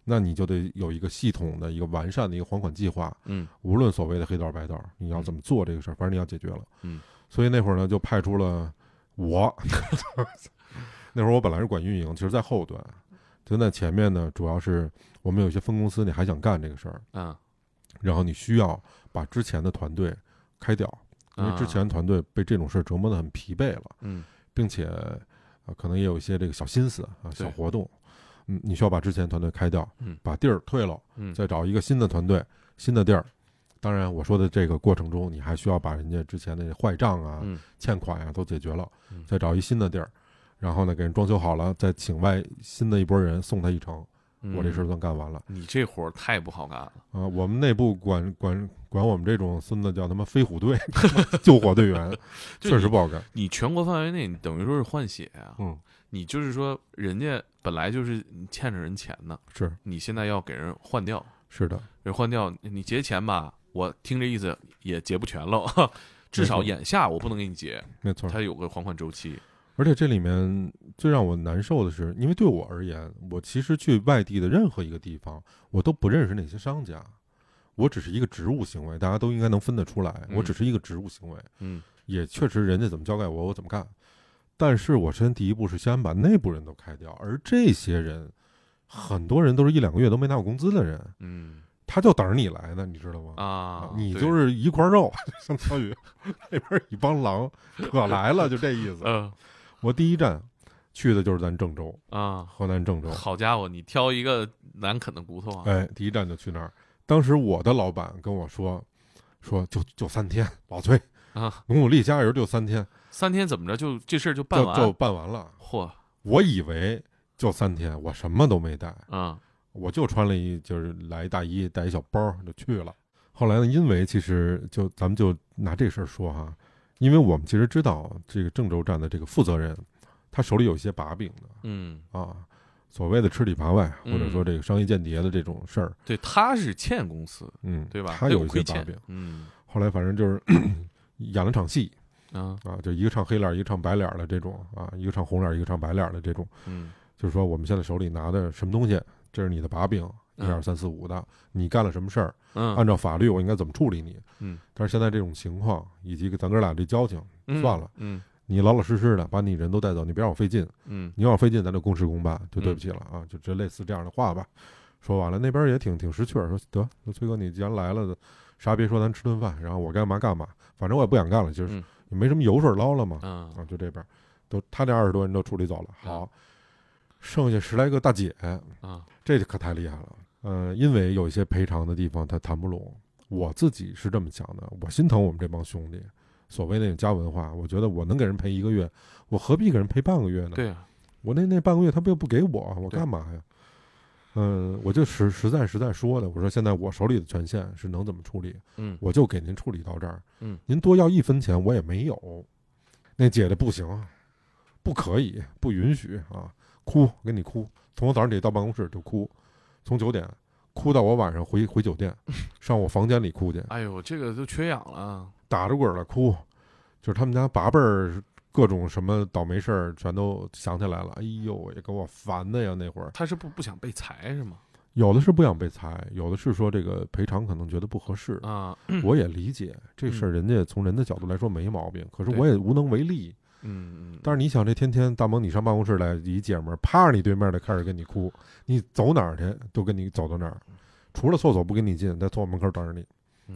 Speaker 2: 那你就得有一个系统的一个完善的一个还款计划，
Speaker 1: 嗯
Speaker 2: 无论所谓的黑道白道，你要怎么做这个事儿，反正你要解决了。
Speaker 1: 嗯，
Speaker 2: 所以那会儿呢就派出了我。那会儿我本来是管运营，其实在后端，就在前面呢，主要是我们有些分公司，你还想干这个事儿，
Speaker 1: 嗯，
Speaker 2: 然后你需要把之前的团队开掉，因为之前团队被这种事儿折磨得很疲惫了，
Speaker 1: 嗯，
Speaker 2: 并且啊，可能也有一些这个小心思啊、小活动，嗯，你需要把之前团队开掉，
Speaker 1: 嗯，
Speaker 2: 把地儿退了，
Speaker 1: 嗯，
Speaker 2: 再找一个新的团队、新的地儿。当然，我说的这个过程中，你还需要把人家之前的坏账啊、欠款啊都解决了，再找一新的地儿。然后呢，给人装修好了，再请外新的一波人送他一程，我这事儿算干完了。
Speaker 1: 你这活儿太不好干了
Speaker 2: 啊！我们内部管管管我们这种孙子叫他妈飞虎队 救火队员，确实不好干。
Speaker 1: 你全国范围内，你等于说是换血啊。
Speaker 2: 嗯，
Speaker 1: 你就是说，人家本来就是欠着人钱呢，
Speaker 2: 是
Speaker 1: 你现在要给人换掉。
Speaker 2: 是的，
Speaker 1: 人换掉，你结钱吧，我听这意思也结不全了，至少眼下我不能给你结。
Speaker 2: 没错，
Speaker 1: 它有个还款周期。
Speaker 2: 而且这里面最让我难受的是，因为对我而言，我其实去外地的任何一个地方，我都不认识那些商家，我只是一个职务行为，大家都应该能分得出来，我只是一个职务行为，
Speaker 1: 嗯，
Speaker 2: 也确实人家怎么交代我，我怎么干。但是我先第一步是先把内部人都开掉，而这些人，很多人都是一两个月都没拿过工资的人，
Speaker 1: 嗯，
Speaker 2: 他就等着你来呢，你知道吗？
Speaker 1: 啊，
Speaker 2: 你就是一块肉，相当于 那边一帮狼可来了，就这意思。
Speaker 1: 嗯。
Speaker 2: 我第一站去的就是咱郑州
Speaker 1: 啊，
Speaker 2: 河南郑州。
Speaker 1: 好家伙，你挑一个难啃的骨头啊！
Speaker 2: 哎，第一站就去那儿。当时我的老板跟我说，说就就三天，老崔
Speaker 1: 啊，
Speaker 2: 努努力加油，就三天。
Speaker 1: 三天怎么着就这事儿就办完？
Speaker 2: 就办完了。
Speaker 1: 嚯！
Speaker 2: 我以为就三天，我什么都没带
Speaker 1: 啊，
Speaker 2: 我就穿了一就是来一大衣，带一小包就去了。后来呢，因为其实就咱们就拿这事儿说哈。因为我们其实知道这个郑州站的这个负责人，他手里有一些把柄的，
Speaker 1: 嗯
Speaker 2: 啊，所谓的吃里扒外，或者说这个商业间谍的这种事儿，
Speaker 1: 对，他是欠公司，
Speaker 2: 嗯，
Speaker 1: 对吧？
Speaker 2: 他有一些把柄，
Speaker 1: 嗯，
Speaker 2: 后来反正就是 演了场戏，
Speaker 1: 啊
Speaker 2: 啊，就一个唱黑脸，一个唱白脸的这种，啊，一个唱红脸，一个唱白脸的这种，
Speaker 1: 嗯，
Speaker 2: 就是说我们现在手里拿的什么东西，这是你的把柄。一二三四五的，你干了什么事儿？
Speaker 1: 嗯，
Speaker 2: 按照法律，我应该怎么处理你？
Speaker 1: 嗯，
Speaker 2: 但是现在这种情况，以及咱哥俩这交情，算了，
Speaker 1: 嗯，
Speaker 2: 你老老实实的把你人都带走，你别让我费劲，
Speaker 1: 嗯，
Speaker 2: 你让我费劲，咱就公事公办，就对不起了啊，就这类似这样的话吧。说完了，那边也挺挺识趣儿，说得，那崔哥你既然来了，啥别说，咱吃顿饭，然后我该嘛干嘛，反正我也不想干了，就是也没什么油水捞了嘛，啊，就这边，都他这二十多人都处理走了，好，剩下十来个大姐
Speaker 1: 啊，
Speaker 2: 这可太厉害了。呃，因为有一些赔偿的地方他谈不拢，我自己是这么想的，我心疼我们这帮兄弟，所谓那种家文化，我觉得我能给人赔一个月，我何必给人赔半个月呢？
Speaker 1: 对啊，
Speaker 2: 我那那半个月他不又不给我，我干嘛呀？嗯，我就实实在实在说的，我说现在我手里的权限是能怎么处理，
Speaker 1: 嗯，
Speaker 2: 我就给您处理到这儿，
Speaker 1: 嗯，
Speaker 2: 您多要一分钱我也没有。那姐的不行，不可以，不允许啊！哭，给你哭，从我早上起到办公室就哭。从九点哭到我晚上回回酒店，上我房间里哭去。
Speaker 1: 哎呦，这个都缺氧了，
Speaker 2: 打着滚了哭，就是他们家八辈儿各种什么倒霉事儿全都想起来了。哎呦，也给我烦的呀！那会儿
Speaker 1: 他是不不想被裁是吗？
Speaker 2: 有的是不想被裁，有的是说这个赔偿可能觉得不合适
Speaker 1: 啊。
Speaker 2: 我也理解这事儿，人家从人的角度来说没毛病，可是我也无能为力。
Speaker 1: 嗯嗯，
Speaker 2: 但是你想，这天天大萌你上办公室来，一姐们儿趴着你对面的开始跟你哭，你走哪儿去都跟你走到哪儿，除了厕所不跟你进，在厕所门口等着你，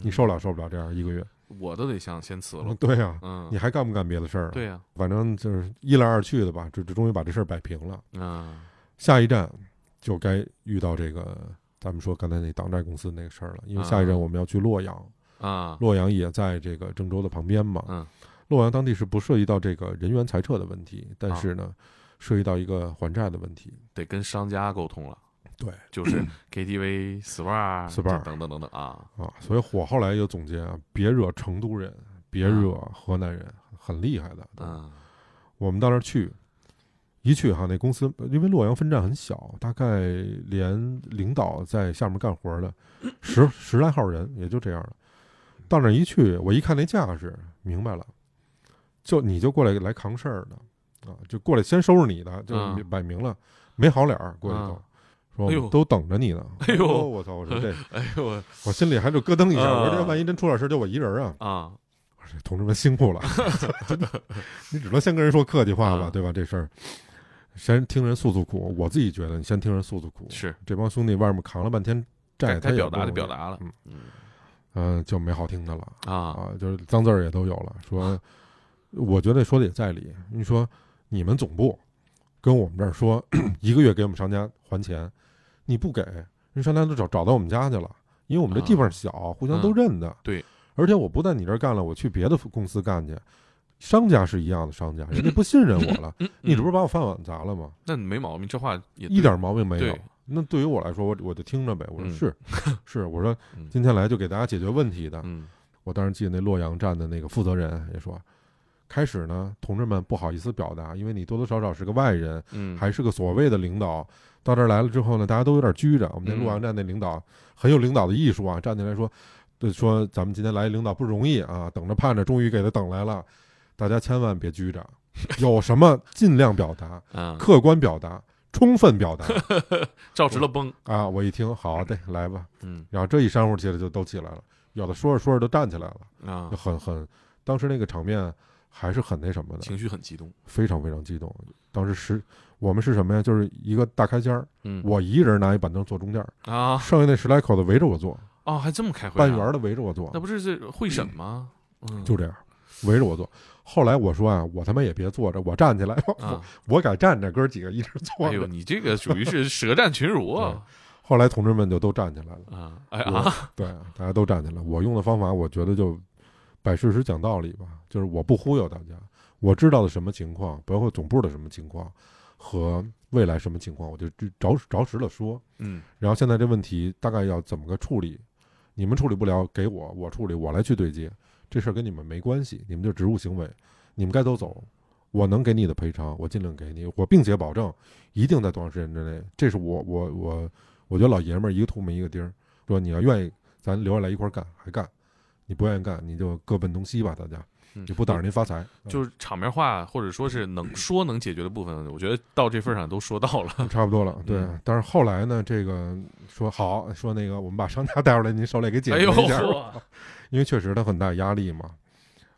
Speaker 2: 你受不了受不了这样一个月，
Speaker 1: 我都得想先辞了。
Speaker 2: 对呀，
Speaker 1: 嗯，
Speaker 2: 你还干不干别的事儿？
Speaker 1: 对呀，
Speaker 2: 反正就是一来二去的吧，这这终于把这事儿摆平了。
Speaker 1: 嗯，
Speaker 2: 下一站就该遇到这个咱们说刚才那党债公司那个事儿了，因为下一站我们要去洛阳
Speaker 1: 啊，
Speaker 2: 洛阳也在这个郑州的旁边嘛，
Speaker 1: 嗯。
Speaker 2: 洛阳当地是不涉及到这个人员裁撤的问题，但是呢，涉及到一个还债的问题，
Speaker 1: 得跟商家沟通了。
Speaker 2: 对，
Speaker 1: 就是 KTV、SPA、
Speaker 2: SPA
Speaker 1: 等等等等啊
Speaker 2: 啊！所以火后来又总结啊，别惹成都人，别惹河南人，很厉害的。
Speaker 1: 嗯，
Speaker 2: 我们到那儿去，一去哈，那公司因为洛阳分站很小，大概连领导在下面干活的十 十来号人，也就这样了。到那儿一去，我一看那架势，明白了。就你就过来来扛事儿的，啊，就过来先收拾你的，就摆明了没好脸儿过去都，说都等着你呢。
Speaker 1: 哎呦，
Speaker 2: 我操！我说这，
Speaker 1: 哎呦，
Speaker 2: 我心里还就咯噔一下。我说这万一真出点事，就我一人啊！
Speaker 1: 啊，
Speaker 2: 这同志们辛苦了，真 的你只能先跟人说客气话吧，
Speaker 1: 啊
Speaker 2: 对吧？这事儿先听人诉诉苦，我自己觉得你先听人诉诉苦。
Speaker 1: 是
Speaker 2: 这帮兄弟外面扛了半天债，
Speaker 1: 该该表达的表达了，
Speaker 2: 嗯
Speaker 1: 嗯
Speaker 2: 嗯、就没好听的了
Speaker 1: 啊
Speaker 2: 啊，就是脏字儿也都有了。说，我觉得说的也在理。你说你们总部跟我们这儿说一个月给我们商家还钱，你不给，人商家都找找到我们家去了，因为我们这地方小，互相都认的。
Speaker 1: 啊对，
Speaker 2: 而且我不在你这儿干了，我去别的公司干去。商家是一样的商家，人家不信任我了，
Speaker 1: 嗯，
Speaker 2: 你这不
Speaker 1: 是
Speaker 2: 是把我饭碗砸了吗？
Speaker 1: 那没毛病，这话也
Speaker 2: 一点毛病没有。那对于我来说，我我就听着呗。我说
Speaker 1: 嗯
Speaker 2: 是，是，我说
Speaker 1: 嗯
Speaker 2: 今天来就给大家解决问题的。
Speaker 1: 嗯
Speaker 2: 我当时记得那洛阳站的那个负责人也说，开始呢，同志们不好意思表达，因为你多多少少是个外人，
Speaker 1: 嗯，
Speaker 2: 还是个所谓的领导。到这儿来了之后呢，大家都有点拘着。我们那
Speaker 1: 嗯
Speaker 2: 洛阳站那领导很有领导的艺术啊，站起来说，对，说咱们今天来领导不容易啊，等着盼着，终于给他等来了。大家千万别拘着，有什么尽量表达，
Speaker 1: 啊，
Speaker 2: 客观表达，充分表达
Speaker 1: 照直了崩，
Speaker 2: 啊！我一听，好的，来吧。
Speaker 1: 嗯
Speaker 2: 然后这一煽乎起来就都起来了，有的说着说着都站起来了，
Speaker 1: 啊
Speaker 2: 就，很很，当时那个场面还是很那什么的，
Speaker 1: 情绪很激动，
Speaker 2: 非常非常激动。当时是我们是什么呀？就是一个大开间儿，
Speaker 1: 嗯，
Speaker 2: 我一人拿一板凳坐中间儿，
Speaker 1: 啊
Speaker 2: 剩下那十来口子围着我坐，
Speaker 1: 哦，还这么开会啊，
Speaker 2: 半圆的围着我坐
Speaker 1: 那，不是是会审吗？嗯，
Speaker 2: 就这样围着我坐。后来我说啊，我他妈也别坐着，我站起来，我
Speaker 1: 啊，
Speaker 2: 我敢站着，哥儿几个一直坐
Speaker 1: 哎呦，
Speaker 2: 着。
Speaker 1: 你这个属于是舌战群儒啊
Speaker 2: 后来同志们就都站起来了，
Speaker 1: 啊，哎啊，
Speaker 2: 对，大家都站起来。我用的方法，我觉得就摆事实讲道理吧，就是我不忽悠大家，我知道的什么情况，包括总部的什么情况和未来什么情况，我就着着实的说。
Speaker 1: 嗯
Speaker 2: 然后现在这问题大概要怎么个处理，你们处理不了给我，我处理，我来去对接，这事儿跟你们没关系，你们就职务行为，你们该走走，我能给你的赔偿，我尽量给你，我并且保证一定在多长时间之内，这是我我我我觉得老爷们儿一个吐沫一个钉儿，说你要愿意，咱留下来一块儿干还干，你不愿意干你就各奔东西吧，大家
Speaker 1: 嗯，
Speaker 2: 也不挡着您发财，
Speaker 1: 就是场面话，或者说是能 说能解决的部分，我觉得到这份上都说到了。
Speaker 2: 嗯差不多了，对
Speaker 1: 嗯。
Speaker 2: 但是后来呢，这个说好，说那个我们把商家带出来，您手里给解决一下。因为确实他很大压力嘛。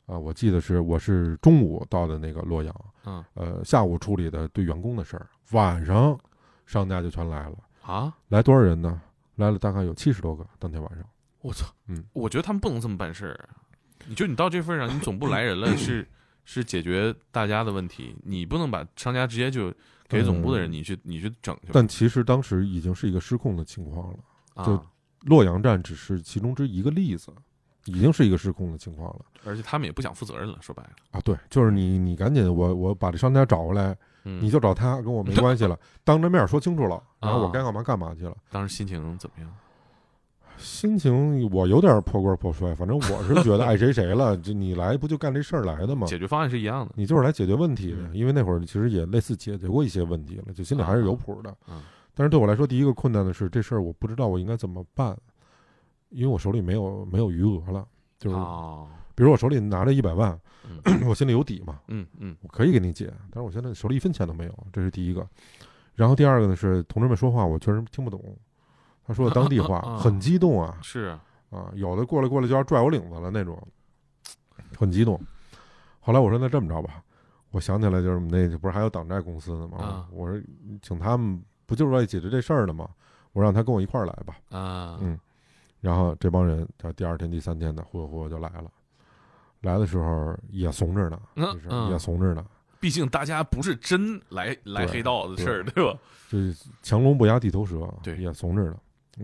Speaker 2: 啊，我记得是我是中午到的那个洛阳，
Speaker 1: 嗯
Speaker 2: 呃，下午处理的对员工的事儿，晚上商家就全来了。
Speaker 1: 啊，
Speaker 2: 来多少人呢？来了大概有七十多个，当天晚上。
Speaker 1: 我操，
Speaker 2: 嗯，
Speaker 1: 我觉得他们不能这么办事儿。你就你到这份上，你总部来人了，是是解决大家的问题，你不能把商家直接就给总部的人，
Speaker 2: 嗯
Speaker 1: 你去你去整去。
Speaker 2: 但其实当时已经是一个失控的情况了。就
Speaker 1: 啊，
Speaker 2: 洛阳站只是其中之一个例子，已经是一个失控的情况了
Speaker 1: 而且他们也不想负责任了，说白了，
Speaker 2: 啊！对，就是你，你赶紧，我我把这商家找回来，
Speaker 1: 嗯，
Speaker 2: 你就找他，跟我没关系了，当着面说清楚了，然后我
Speaker 1: 啊
Speaker 2: 该干嘛干嘛去了。
Speaker 1: 当时心情怎么样？
Speaker 2: 心情我有点破罐破摔，反正我是觉得爱谁谁了。就你来不就干这事儿来的吗？
Speaker 1: 解决方案是一样的。
Speaker 2: 你就是来解决问题的，
Speaker 1: 嗯
Speaker 2: 因为那会儿其实也类似解决过一些问题了，就心里还是有谱的。
Speaker 1: 嗯
Speaker 2: 但是对我来说，第一个困难的是这事儿我不知道我应该怎么办，因为我手里没有没有余额了。就是
Speaker 1: 哦，
Speaker 2: 比如我手里拿着一百万，
Speaker 1: 嗯
Speaker 2: 我心里有底嘛，
Speaker 1: 嗯嗯
Speaker 2: 我可以给你解。但是我现在手里一分钱都没有，这是第一个。然后第二个呢是同志们说话我确实听不懂，他说的当地话
Speaker 1: 啊
Speaker 2: 很激动啊，
Speaker 1: 是
Speaker 2: 啊，有的过来过来就要拽我领子了那种，很激动。后来我说那这么着吧，我想起来就是我们那不是还有党债公司呢吗？
Speaker 1: 啊
Speaker 2: 我说请他们不就是为了解决这事儿的吗？我让他跟我一块儿来吧。
Speaker 1: 啊，
Speaker 2: 嗯，然后这帮人，他第二天、第三天的，忽悠忽悠就来了。来的时候也怂着呢，
Speaker 1: 嗯
Speaker 2: 就是
Speaker 1: 嗯
Speaker 2: 也怂着呢，
Speaker 1: 毕竟大家不是真来来黑道的事儿，对吧？
Speaker 2: 就是强龙不压地头蛇，
Speaker 1: 对
Speaker 2: 也怂着呢。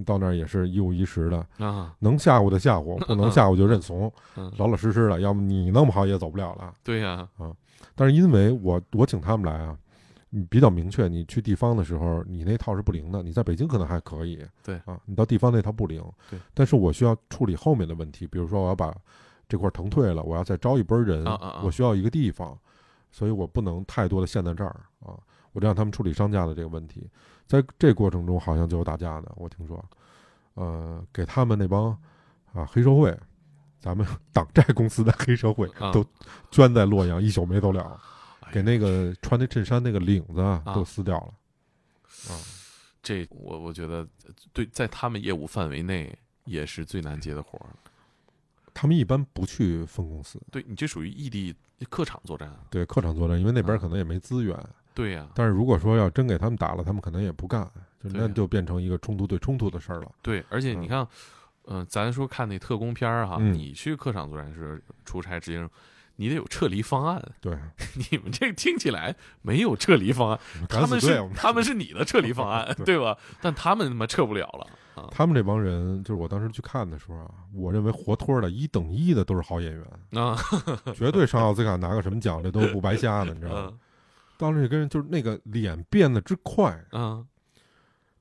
Speaker 2: 到那儿也是一五一十的，
Speaker 1: 啊，
Speaker 2: 能吓唬的吓唬，不能吓唬就认怂，
Speaker 1: 嗯，
Speaker 2: 老老实实的。要么你弄不好也走不了了。
Speaker 1: 对呀，啊
Speaker 2: 但是因为我我请他们来啊，嗯比较明确，你去地方的时候，你那套是不灵的，你在北京可能还可以，
Speaker 1: 对
Speaker 2: 啊，你到地方那套不灵，
Speaker 1: 对。
Speaker 2: 但是我需要处理后面的问题，比如说我要把这块腾退了，我要再招一波人，
Speaker 1: 啊啊啊
Speaker 2: 我需要一个地方，所以我不能太多的陷在这儿啊，我就让他们处理商家的这个问题，在这过程中好像就有打架的，我听说，呃，给他们那帮啊黑社会。咱们 党债公司的黑社会
Speaker 1: 啊
Speaker 2: 都捐在洛阳，一宿没走了。
Speaker 1: 哎
Speaker 2: 给那个穿那衬衫那个领子都撕掉了。啊，
Speaker 1: 这我我觉得对，在他们业务范围内也是最难接的活儿。
Speaker 2: 他们一般不去分公司，
Speaker 1: 对你这属于异地客场作战啊。
Speaker 2: 对客场作战，因为那边
Speaker 1: 啊
Speaker 2: 可能也没资源。
Speaker 1: 对呀、
Speaker 2: 但是如果说要真给他们打了，他们可能也不干，就那就变成一个冲突对冲突的事儿了。
Speaker 1: 对，而且你
Speaker 2: 嗯
Speaker 1: 看，嗯、咱说看那特工片儿哈，
Speaker 2: 嗯
Speaker 1: 你去客场作战时出差执行，你得有撤离方案。
Speaker 2: 对，
Speaker 1: 你们这听起来没有撤离方案，他们是他们是你的撤离方案，
Speaker 2: 对
Speaker 1: 对吧？但他们他妈撤不了了啊
Speaker 2: 他们这帮人，就是我当时去看的时候啊，我认为活脱的一等一的都是好演员，
Speaker 1: 啊！
Speaker 2: 绝对上奥斯卡拿个什么奖这都不白瞎的，你知道吗？
Speaker 1: 嗯
Speaker 2: 当时跟人就是那个脸变得之快，
Speaker 1: 啊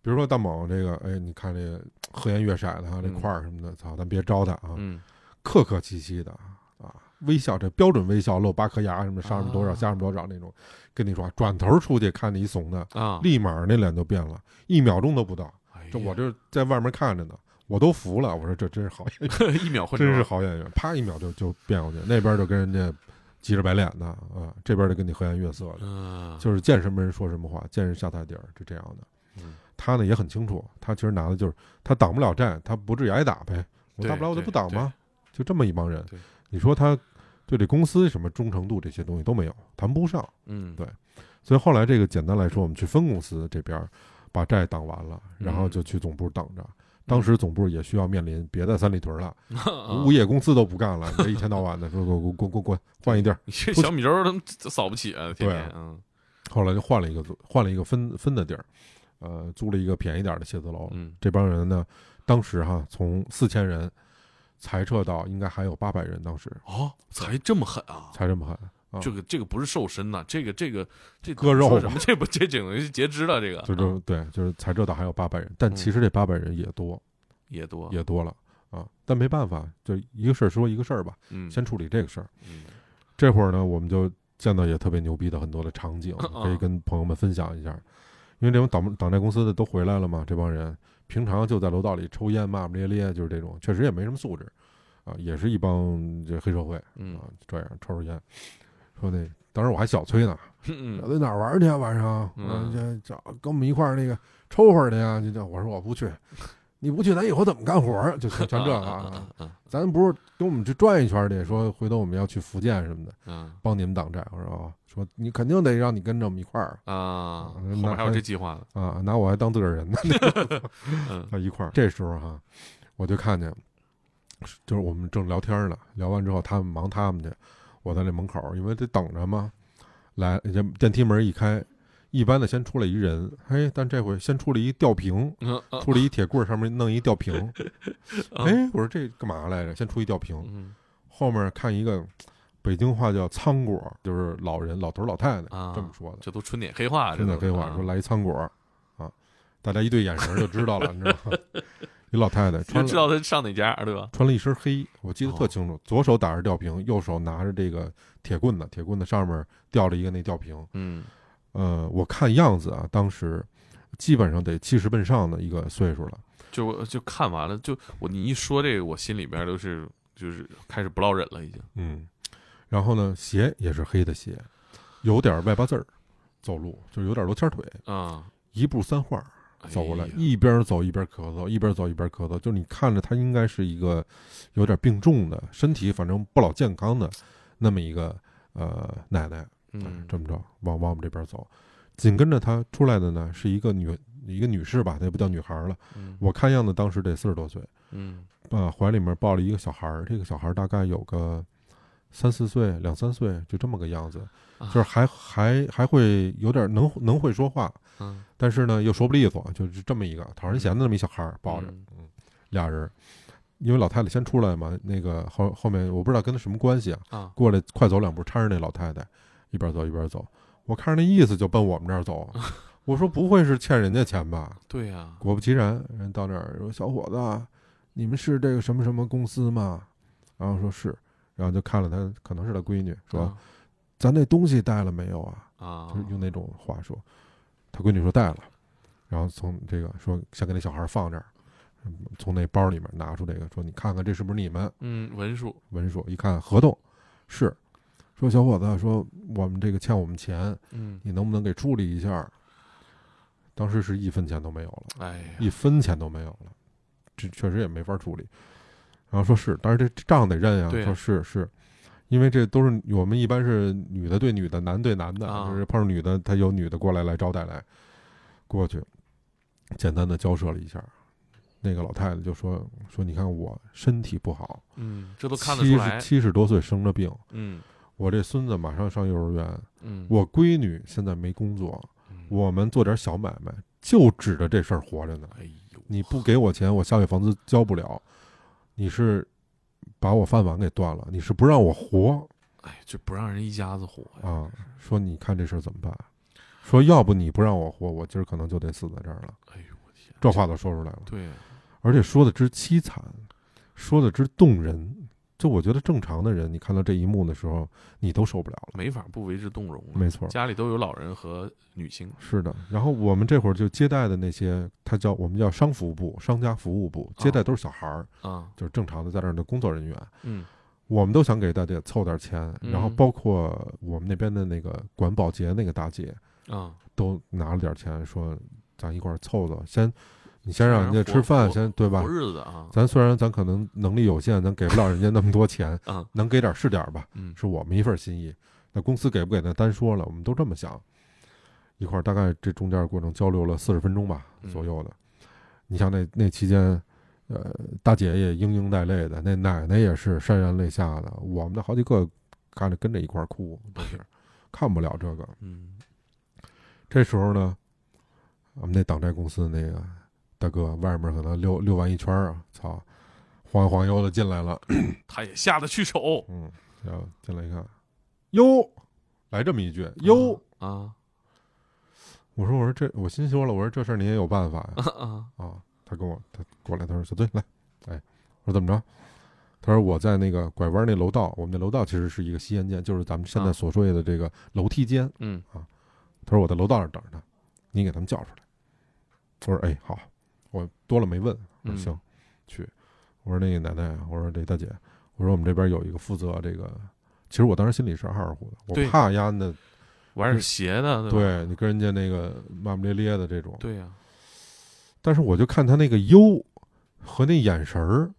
Speaker 2: 比如说大猛这个，哎，你看这个和颜悦色的哈，这
Speaker 1: 嗯。
Speaker 2: 块儿什么的，操，咱别招他啊，
Speaker 1: 嗯。
Speaker 2: 客客气气的啊，微笑这标准微笑，露八颗牙什么上什么多少
Speaker 1: 啊。
Speaker 2: 下什么多少那种，跟你说，转头出去看你一怂的，
Speaker 1: 啊，
Speaker 2: 立马那脸就变了，一秒钟都不到。
Speaker 1: 哎
Speaker 2: 这我这在外面看着呢，我都服了。我说这真是好演员，
Speaker 1: 一秒混
Speaker 2: 真是好演员，啪一秒就就变过去，那边就跟人家急着白脸的啊，这边就跟你和颜悦色的，
Speaker 1: 嗯，
Speaker 2: 就是见什么人说什么话，见人下菜碟儿，就这样的。
Speaker 1: 嗯
Speaker 2: 他呢也很清楚，他其实拿的就是他挡不了战，他不至于挨打呗，我大不了我就不挡吗？就这么一帮人，你说他对这公司什么忠诚度这些东西都没有，谈不上。
Speaker 1: 嗯，
Speaker 2: 对所以后来这个简单来说，我们去分公司这边把债挡完了，然后就去总部等着。当时总部也需要面临别的三里屯了，
Speaker 1: 嗯
Speaker 2: 物业公司都不干了，你这一天到晚的说滚滚滚滚换一地儿。
Speaker 1: 你这小米粥他们扫不起啊，天
Speaker 2: 对
Speaker 1: 天嗯
Speaker 2: 后来就换了一个换了一个分分的地儿，呃，租了一个便宜点的写字楼。
Speaker 1: 嗯
Speaker 2: 这帮人呢，当时哈从四千人裁撤到应该还有八百人，当时
Speaker 1: 哦，才这么狠啊！
Speaker 2: 才这么狠。啊
Speaker 1: 这个这个不是瘦身呐，这个这个这
Speaker 2: 割肉
Speaker 1: 说什么？这不这整个是截肢了，这个
Speaker 2: 就是对，就是才知道还有八百人，但其实这八百人也多
Speaker 1: 也多
Speaker 2: 也多了啊，但没办法，就一个事儿说一个事儿吧，
Speaker 1: 嗯
Speaker 2: 先处理这个事儿。
Speaker 1: 嗯
Speaker 2: 这会儿呢，我们就见到也特别牛逼的很多的场景，
Speaker 1: 啊
Speaker 2: 可以跟朋友们分享一下。因为这种党党债公司的都回来了嘛，这帮人平常就在楼道里抽烟骂骂咧咧，就是这种，确实也没什么素质啊，也是一帮这黑社会
Speaker 1: 嗯
Speaker 2: 啊，这样抽抽烟，说那当时我还小崔呢，
Speaker 1: 嗯
Speaker 2: 在哪儿玩去啊？晚上，
Speaker 1: 嗯
Speaker 2: 我这找跟我们一块儿那个抽会儿去呀？就叫，我说我不去，你不去，咱以后怎么干活儿？就全全这个啊，
Speaker 1: 嗯
Speaker 2: 咱不是跟我们去转一圈儿去，说回头我们要去福建什么的，
Speaker 1: 嗯
Speaker 2: 帮你们挡债。我说哦，说你肯定得让你跟着我们一块儿
Speaker 1: 啊，后
Speaker 2: 那
Speaker 1: 面还有这计划呢。
Speaker 2: 啊，拿我还当自个儿人呢，
Speaker 1: 嗯
Speaker 2: 在一块儿。这时候哈，我就看见，就是我们正聊天呢，聊完之后他们忙他们去，我在那门口，因为得等着嘛。来，这电梯门一开，一般的先出来一人，嘿，但这回先出来一吊瓶，出来一铁棍，上面弄一吊瓶。
Speaker 1: 啊
Speaker 2: 哎，我说这干嘛来着？先出一吊瓶，
Speaker 1: 嗯
Speaker 2: 后面看一个，北京话叫仓果，就是老人、老头、老太太
Speaker 1: 啊
Speaker 2: 这么说的。
Speaker 1: 这都春点黑话，
Speaker 2: 真的
Speaker 1: 这都
Speaker 2: 废话，
Speaker 1: 啊
Speaker 2: 说来一仓果啊，大家一对眼神就知道了，你知道吗？一老太太
Speaker 1: 就
Speaker 2: 穿了
Speaker 1: 知道她上哪家，对吧？
Speaker 2: 穿了一身黑，我记得特
Speaker 1: 哦
Speaker 2: 清楚，左手打着吊瓶，右手拿着这个铁棍子，铁棍子上面吊着一个那吊瓶。
Speaker 1: 嗯
Speaker 2: 呃，我看样子啊，当时基本上得七十奔上的一个岁数了。
Speaker 1: 就就看完了，就我你一说这个，我心里边都是就是开始不落忍了，已经。
Speaker 2: 嗯，然后呢，鞋也是黑的鞋，有点外八字儿，走路就是有点罗圈腿，
Speaker 1: 啊，
Speaker 2: 一步三画儿走过来，
Speaker 1: 哎
Speaker 2: 一边走一边咳嗽，一边走一边咳嗽，就是你看着他应该是一个有点病重的，身体反正不老健康的那么一个呃奶奶。
Speaker 1: 嗯
Speaker 2: 这么着往往我们这边走，紧跟着她出来的呢是一个女一个女士吧，那也不叫女孩了，
Speaker 1: 嗯。
Speaker 2: 我看样子当时得四十多岁，
Speaker 1: 嗯。
Speaker 2: 啊，怀里面抱了一个小孩儿，这个小孩儿大概有个三四岁、两三岁，就这么个样子，
Speaker 1: 啊。
Speaker 2: 就是还还还会有点能能会说话，
Speaker 1: 嗯。
Speaker 2: 但是呢又说不利索，就是这么一个讨人嫌的那么一小孩儿抱着，
Speaker 1: 嗯。
Speaker 2: 嗯，俩人，因为老太太先出来嘛，那个后后面我不知道跟他什么关系啊，
Speaker 1: 啊。
Speaker 2: 过来快走两步搀着那老太太，一边走一边走，我看着那意思就奔我们这儿走，我说不会是欠人家钱吧？
Speaker 1: 对呀，
Speaker 2: 果不其然，人到那儿说小伙子，你们是这个什么什么公司吗？然后说是，然后就看了他，可能是他闺女，说、
Speaker 1: 啊
Speaker 2: 咱那东西带了没有啊？
Speaker 1: 啊。
Speaker 2: 就是用那种话说，他闺女说带了，然后从这个说先给那小孩放这儿，嗯从那包里面拿出这个说你看看这是不是你们
Speaker 1: 嗯文书
Speaker 2: 文书？一看合同是，说小伙子说我们这个欠我们钱，
Speaker 1: 嗯
Speaker 2: 你能不能给处理一下？当时是一分钱都没有了。
Speaker 1: 哎呀
Speaker 2: 一分钱都没有了，这确实也没法处理。然后说是，但是这账得认呀。
Speaker 1: 啊
Speaker 2: 说是是，因为这都是我们一般是女的对女的，男对男的，
Speaker 1: 啊
Speaker 2: 就是碰上女的，他有女的过来来招待来，过去简单的交涉了一下，那个老太太就说说你看我身体不好，
Speaker 1: 嗯，这都看得出
Speaker 2: 七
Speaker 1: 来
Speaker 2: 十，七十多岁生了病，
Speaker 1: 嗯
Speaker 2: 我这孙子马上上幼儿园，
Speaker 1: 嗯，
Speaker 2: 我闺女现在没工作，
Speaker 1: 嗯
Speaker 2: 我们做点小买卖，就指着这事儿活着呢。
Speaker 1: 哎呦，
Speaker 2: 你不给我钱，我下月房租交不了，你是把我饭碗给断了，你是不让我活
Speaker 1: 哎，就不让人一家子活呀，
Speaker 2: 啊？说你看这事儿怎么办？说要不你不让我活，我今儿可能就得死在这儿了。
Speaker 1: 哎呦我天，
Speaker 2: 这话都说出来了，
Speaker 1: 对，
Speaker 2: 而且说的之凄惨，说的之动人。就我觉得正常的人，你看到这一幕的时候，你都受不了了。
Speaker 1: 没法不为之动容啊。
Speaker 2: 没错，
Speaker 1: 家里都有老人和女性，
Speaker 2: 是的。然后我们这会儿就接待的那些，他叫我们叫商服务部、商家服务部，接待都是小孩儿，
Speaker 1: 啊，
Speaker 2: 就是正常的在那儿的工作人员。
Speaker 1: 嗯
Speaker 2: 我们都想给大家凑点钱，
Speaker 1: 嗯
Speaker 2: 然后包括我们那边的那个管保洁那个大姐
Speaker 1: 啊，
Speaker 2: 都拿了点钱，说咱一块儿凑凑，先你先让人家吃饭，先对吧
Speaker 1: 过？日子啊，
Speaker 2: 咱虽然咱可能能力有限，咱给不了人家那么多钱，
Speaker 1: 嗯
Speaker 2: 能给点是点吧，
Speaker 1: 嗯
Speaker 2: 是我们一份心意。那公司给不给那单说了，我们都这么想。一块儿大概这中间过程交流了四十分钟吧
Speaker 1: 嗯
Speaker 2: 左右的。你像那那期间，呃，大姐也嘤嘤带泪的，那奶奶也是潸然泪下的，我们的好几个看着跟着一块儿哭，都是 看不了这个。
Speaker 1: 嗯
Speaker 2: 这时候呢，我们那党债公司那个大哥外面可能溜溜完一圈儿啊，操，晃悠晃悠的进来了，
Speaker 1: 他也下得去手，
Speaker 2: 嗯，然后进来一看，哟，来这么一句，哟，
Speaker 1: 啊
Speaker 2: 我说我说这我心说了，我说这事儿你也有办法呀
Speaker 1: 啊啊，
Speaker 2: 啊？他跟我他过来，他说小队来，哎，我说怎么着？他说我在那个拐弯那楼道，我们那楼道其实是一个吸烟间，就是咱们现在
Speaker 1: 啊
Speaker 2: 所说的这个楼梯间。
Speaker 1: 嗯啊
Speaker 2: 他说我在楼道上等着他，你给他们叫出来。我说哎好，我多了没问，我说
Speaker 1: 嗯
Speaker 2: 行，去。我说那个奶奶，我说这大姐，我说我们这边有一个负责这个，其实我当时心里是二乎的，我怕丫的，
Speaker 1: 玩点邪的，对？
Speaker 2: 对你跟人家那个骂骂咧咧的这种，
Speaker 1: 对呀，
Speaker 2: 但是我就看他那个忧和那眼神儿，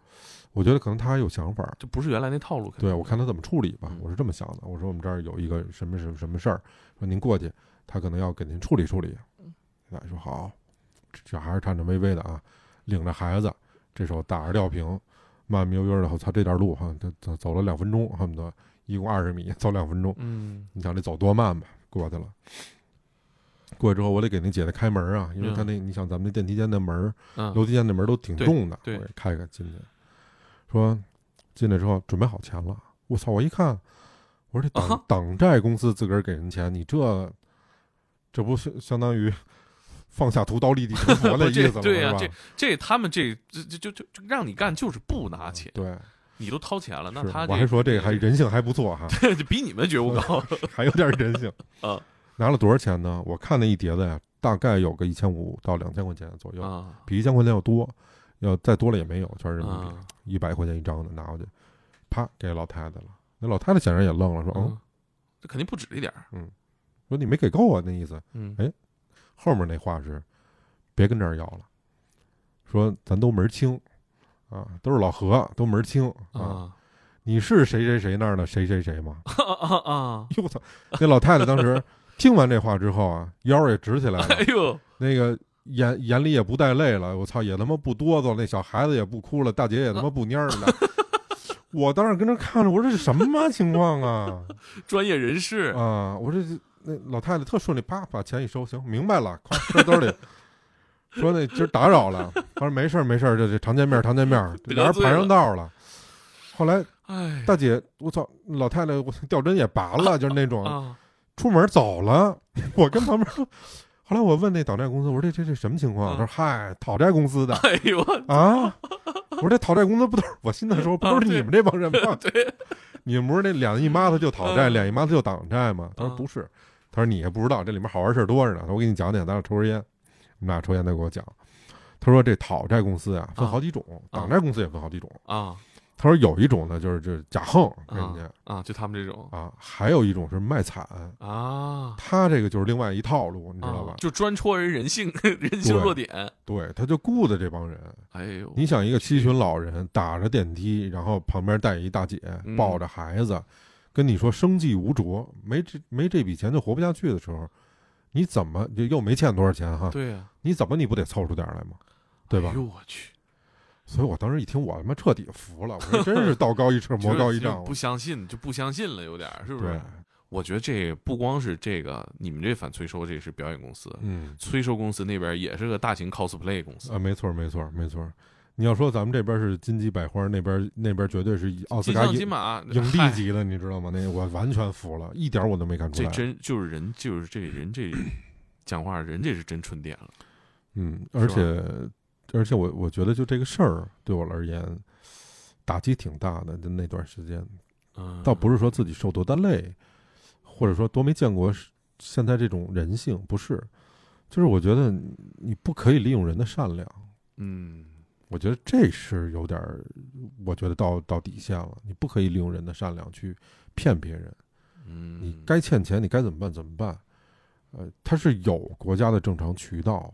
Speaker 2: 我觉得可能他还有想法儿。
Speaker 1: 这不是原来那套路，
Speaker 2: 对我看他怎么处理吧
Speaker 1: 嗯，
Speaker 2: 我是这么想的。我说我们这儿有一个什么什么什么事儿，说您过去，他可能要给您处理处理。奶奶说好，这还是颤颤巍巍的啊，领着孩子，这时候打着吊瓶，慢慢悠悠的，我操，这段路哈，他走走了两分钟，恨不得一共二十米，走两分钟。
Speaker 1: 嗯
Speaker 2: 你想这走多慢吧？过去了，过去之后我得给那姐姐开门啊，因为他
Speaker 1: 嗯
Speaker 2: 那你想咱们那电梯间的门，
Speaker 1: 嗯
Speaker 2: 楼梯间那门都挺重的，
Speaker 1: 对
Speaker 2: 我开开进去，说进来之后准备好钱了，我操！我一看，我说这党、
Speaker 1: 啊
Speaker 2: 党债公司自个儿给人钱，你这这不相相当于放下屠刀立地成佛 那意思了，
Speaker 1: 对呀，这这他们这这这就就就让你干就是不拿钱，
Speaker 2: 对，
Speaker 1: 你都掏钱了，那
Speaker 2: 是
Speaker 1: 他
Speaker 2: 我还说这还人性还不错哈，
Speaker 1: 这比你们觉悟高
Speaker 2: 还有点人性
Speaker 1: 啊。
Speaker 2: 拿了多少钱呢？我看那一碟子呀，大概有个一千五到两千块钱左右，
Speaker 1: 啊
Speaker 2: 比一千块钱要多，要再多了也没有，全是人民币。
Speaker 1: 啊！
Speaker 2: 一百块钱一张的拿过去，啪给老太太了。那老太太显然也愣了，说：“哦，
Speaker 1: 嗯，这肯定不止这点儿，
Speaker 2: 说你没给够啊，那意思。
Speaker 1: 嗯
Speaker 2: 哎后面那话是，别跟这儿要了，说咱都门儿清，啊，都是老何，都门儿清啊。
Speaker 1: 啊
Speaker 2: 你是谁谁谁那儿的谁谁谁吗？
Speaker 1: 啊啊！
Speaker 2: 哟我操！那老太太当时 听完这话之后啊，腰儿也直起来了
Speaker 1: 哎，呦，
Speaker 2: 那个眼眼里也不带泪了，我操，也他妈不哆嗦，那小孩子也不哭了，大姐也他妈不蔫儿了。我当时跟那看着，我说这什么情况啊？
Speaker 1: 专业人士
Speaker 2: 啊！我这那老太太特顺利，啪把钱一收，行，明白了，快揣兜里。说那今儿打扰了，他说没事儿没事儿，这这常见面常见面俩人
Speaker 1: 排
Speaker 2: 上道了。后来
Speaker 1: 哎
Speaker 2: 大姐，我操，老太太我吊针也拔了，就是那种
Speaker 1: 啊
Speaker 2: 出门走了。我跟旁边说，后来我问那讨债公司，我说这这这什么情况？他说嗨，讨债公司的
Speaker 1: 哎呦，
Speaker 2: 啊。我说这讨债公司不都是我心里说不都是你们这帮人吗？
Speaker 1: 对，
Speaker 2: 你们不是那两一妈子就讨债，
Speaker 1: 嗯
Speaker 2: 两一妈子就挡债吗？他说
Speaker 1: 嗯
Speaker 2: 不是，他说你也不知道，这里面好玩事儿多着呢。我给你讲讲，咱俩抽根烟，我们俩抽烟，他给我讲。他说这讨债公司啊分好几种，挡债公司也分好几种。
Speaker 1: 啊
Speaker 2: 他说有一种呢，就是这假横人家
Speaker 1: 啊，就他们这种
Speaker 2: 啊，还有一种是卖惨
Speaker 1: 啊，
Speaker 2: 他这个就是另外一套路，你知道吧？
Speaker 1: 就专戳人人性 人性弱点，
Speaker 2: 对，他就雇的这帮人。
Speaker 1: 哎呦，
Speaker 2: 你想一个七旬老人打着电梯，然后旁边带一大姐抱着孩子，跟你说生计无着，没这没这笔钱就活不下去的时候，你怎么就又没欠多少钱哈？
Speaker 1: 对呀，
Speaker 2: 你怎么你不得凑出点来吗？对吧？
Speaker 1: 哎呦我去！
Speaker 2: 所以我当时一听，我他妈彻底服了。我说真是道高一尺，魔高一丈。
Speaker 1: 不相信就不相信了，有点是不是？我觉得这不光是这个，你们这反催收这是表演公司，
Speaker 2: 嗯，
Speaker 1: 催收公司那边也是个大型 cosplay 公司
Speaker 2: 啊，没错，没错，没错。你要说咱们这边是金鸡百花，那边那边绝对是奥斯卡影
Speaker 1: 金马
Speaker 2: 影帝级的，你知道吗？那我完全服了，一点我都没看出
Speaker 1: 来。这真就是人，就是这人这 讲话人这是真纯点了，
Speaker 2: 嗯，而且。而且我我觉得就这个事儿对我而言打击挺大的，就那段时间，倒不是说自己受多大累，或者说多没见过现在这种人性，不是，就是我觉得你不可以利用人的善良，
Speaker 1: 嗯，
Speaker 2: 我觉得这是有点，我觉得到到底线了，你不可以利用人的善良去骗别人，
Speaker 1: 嗯，
Speaker 2: 你该欠钱你该怎么办怎么办，呃，他是有国家的正常渠道，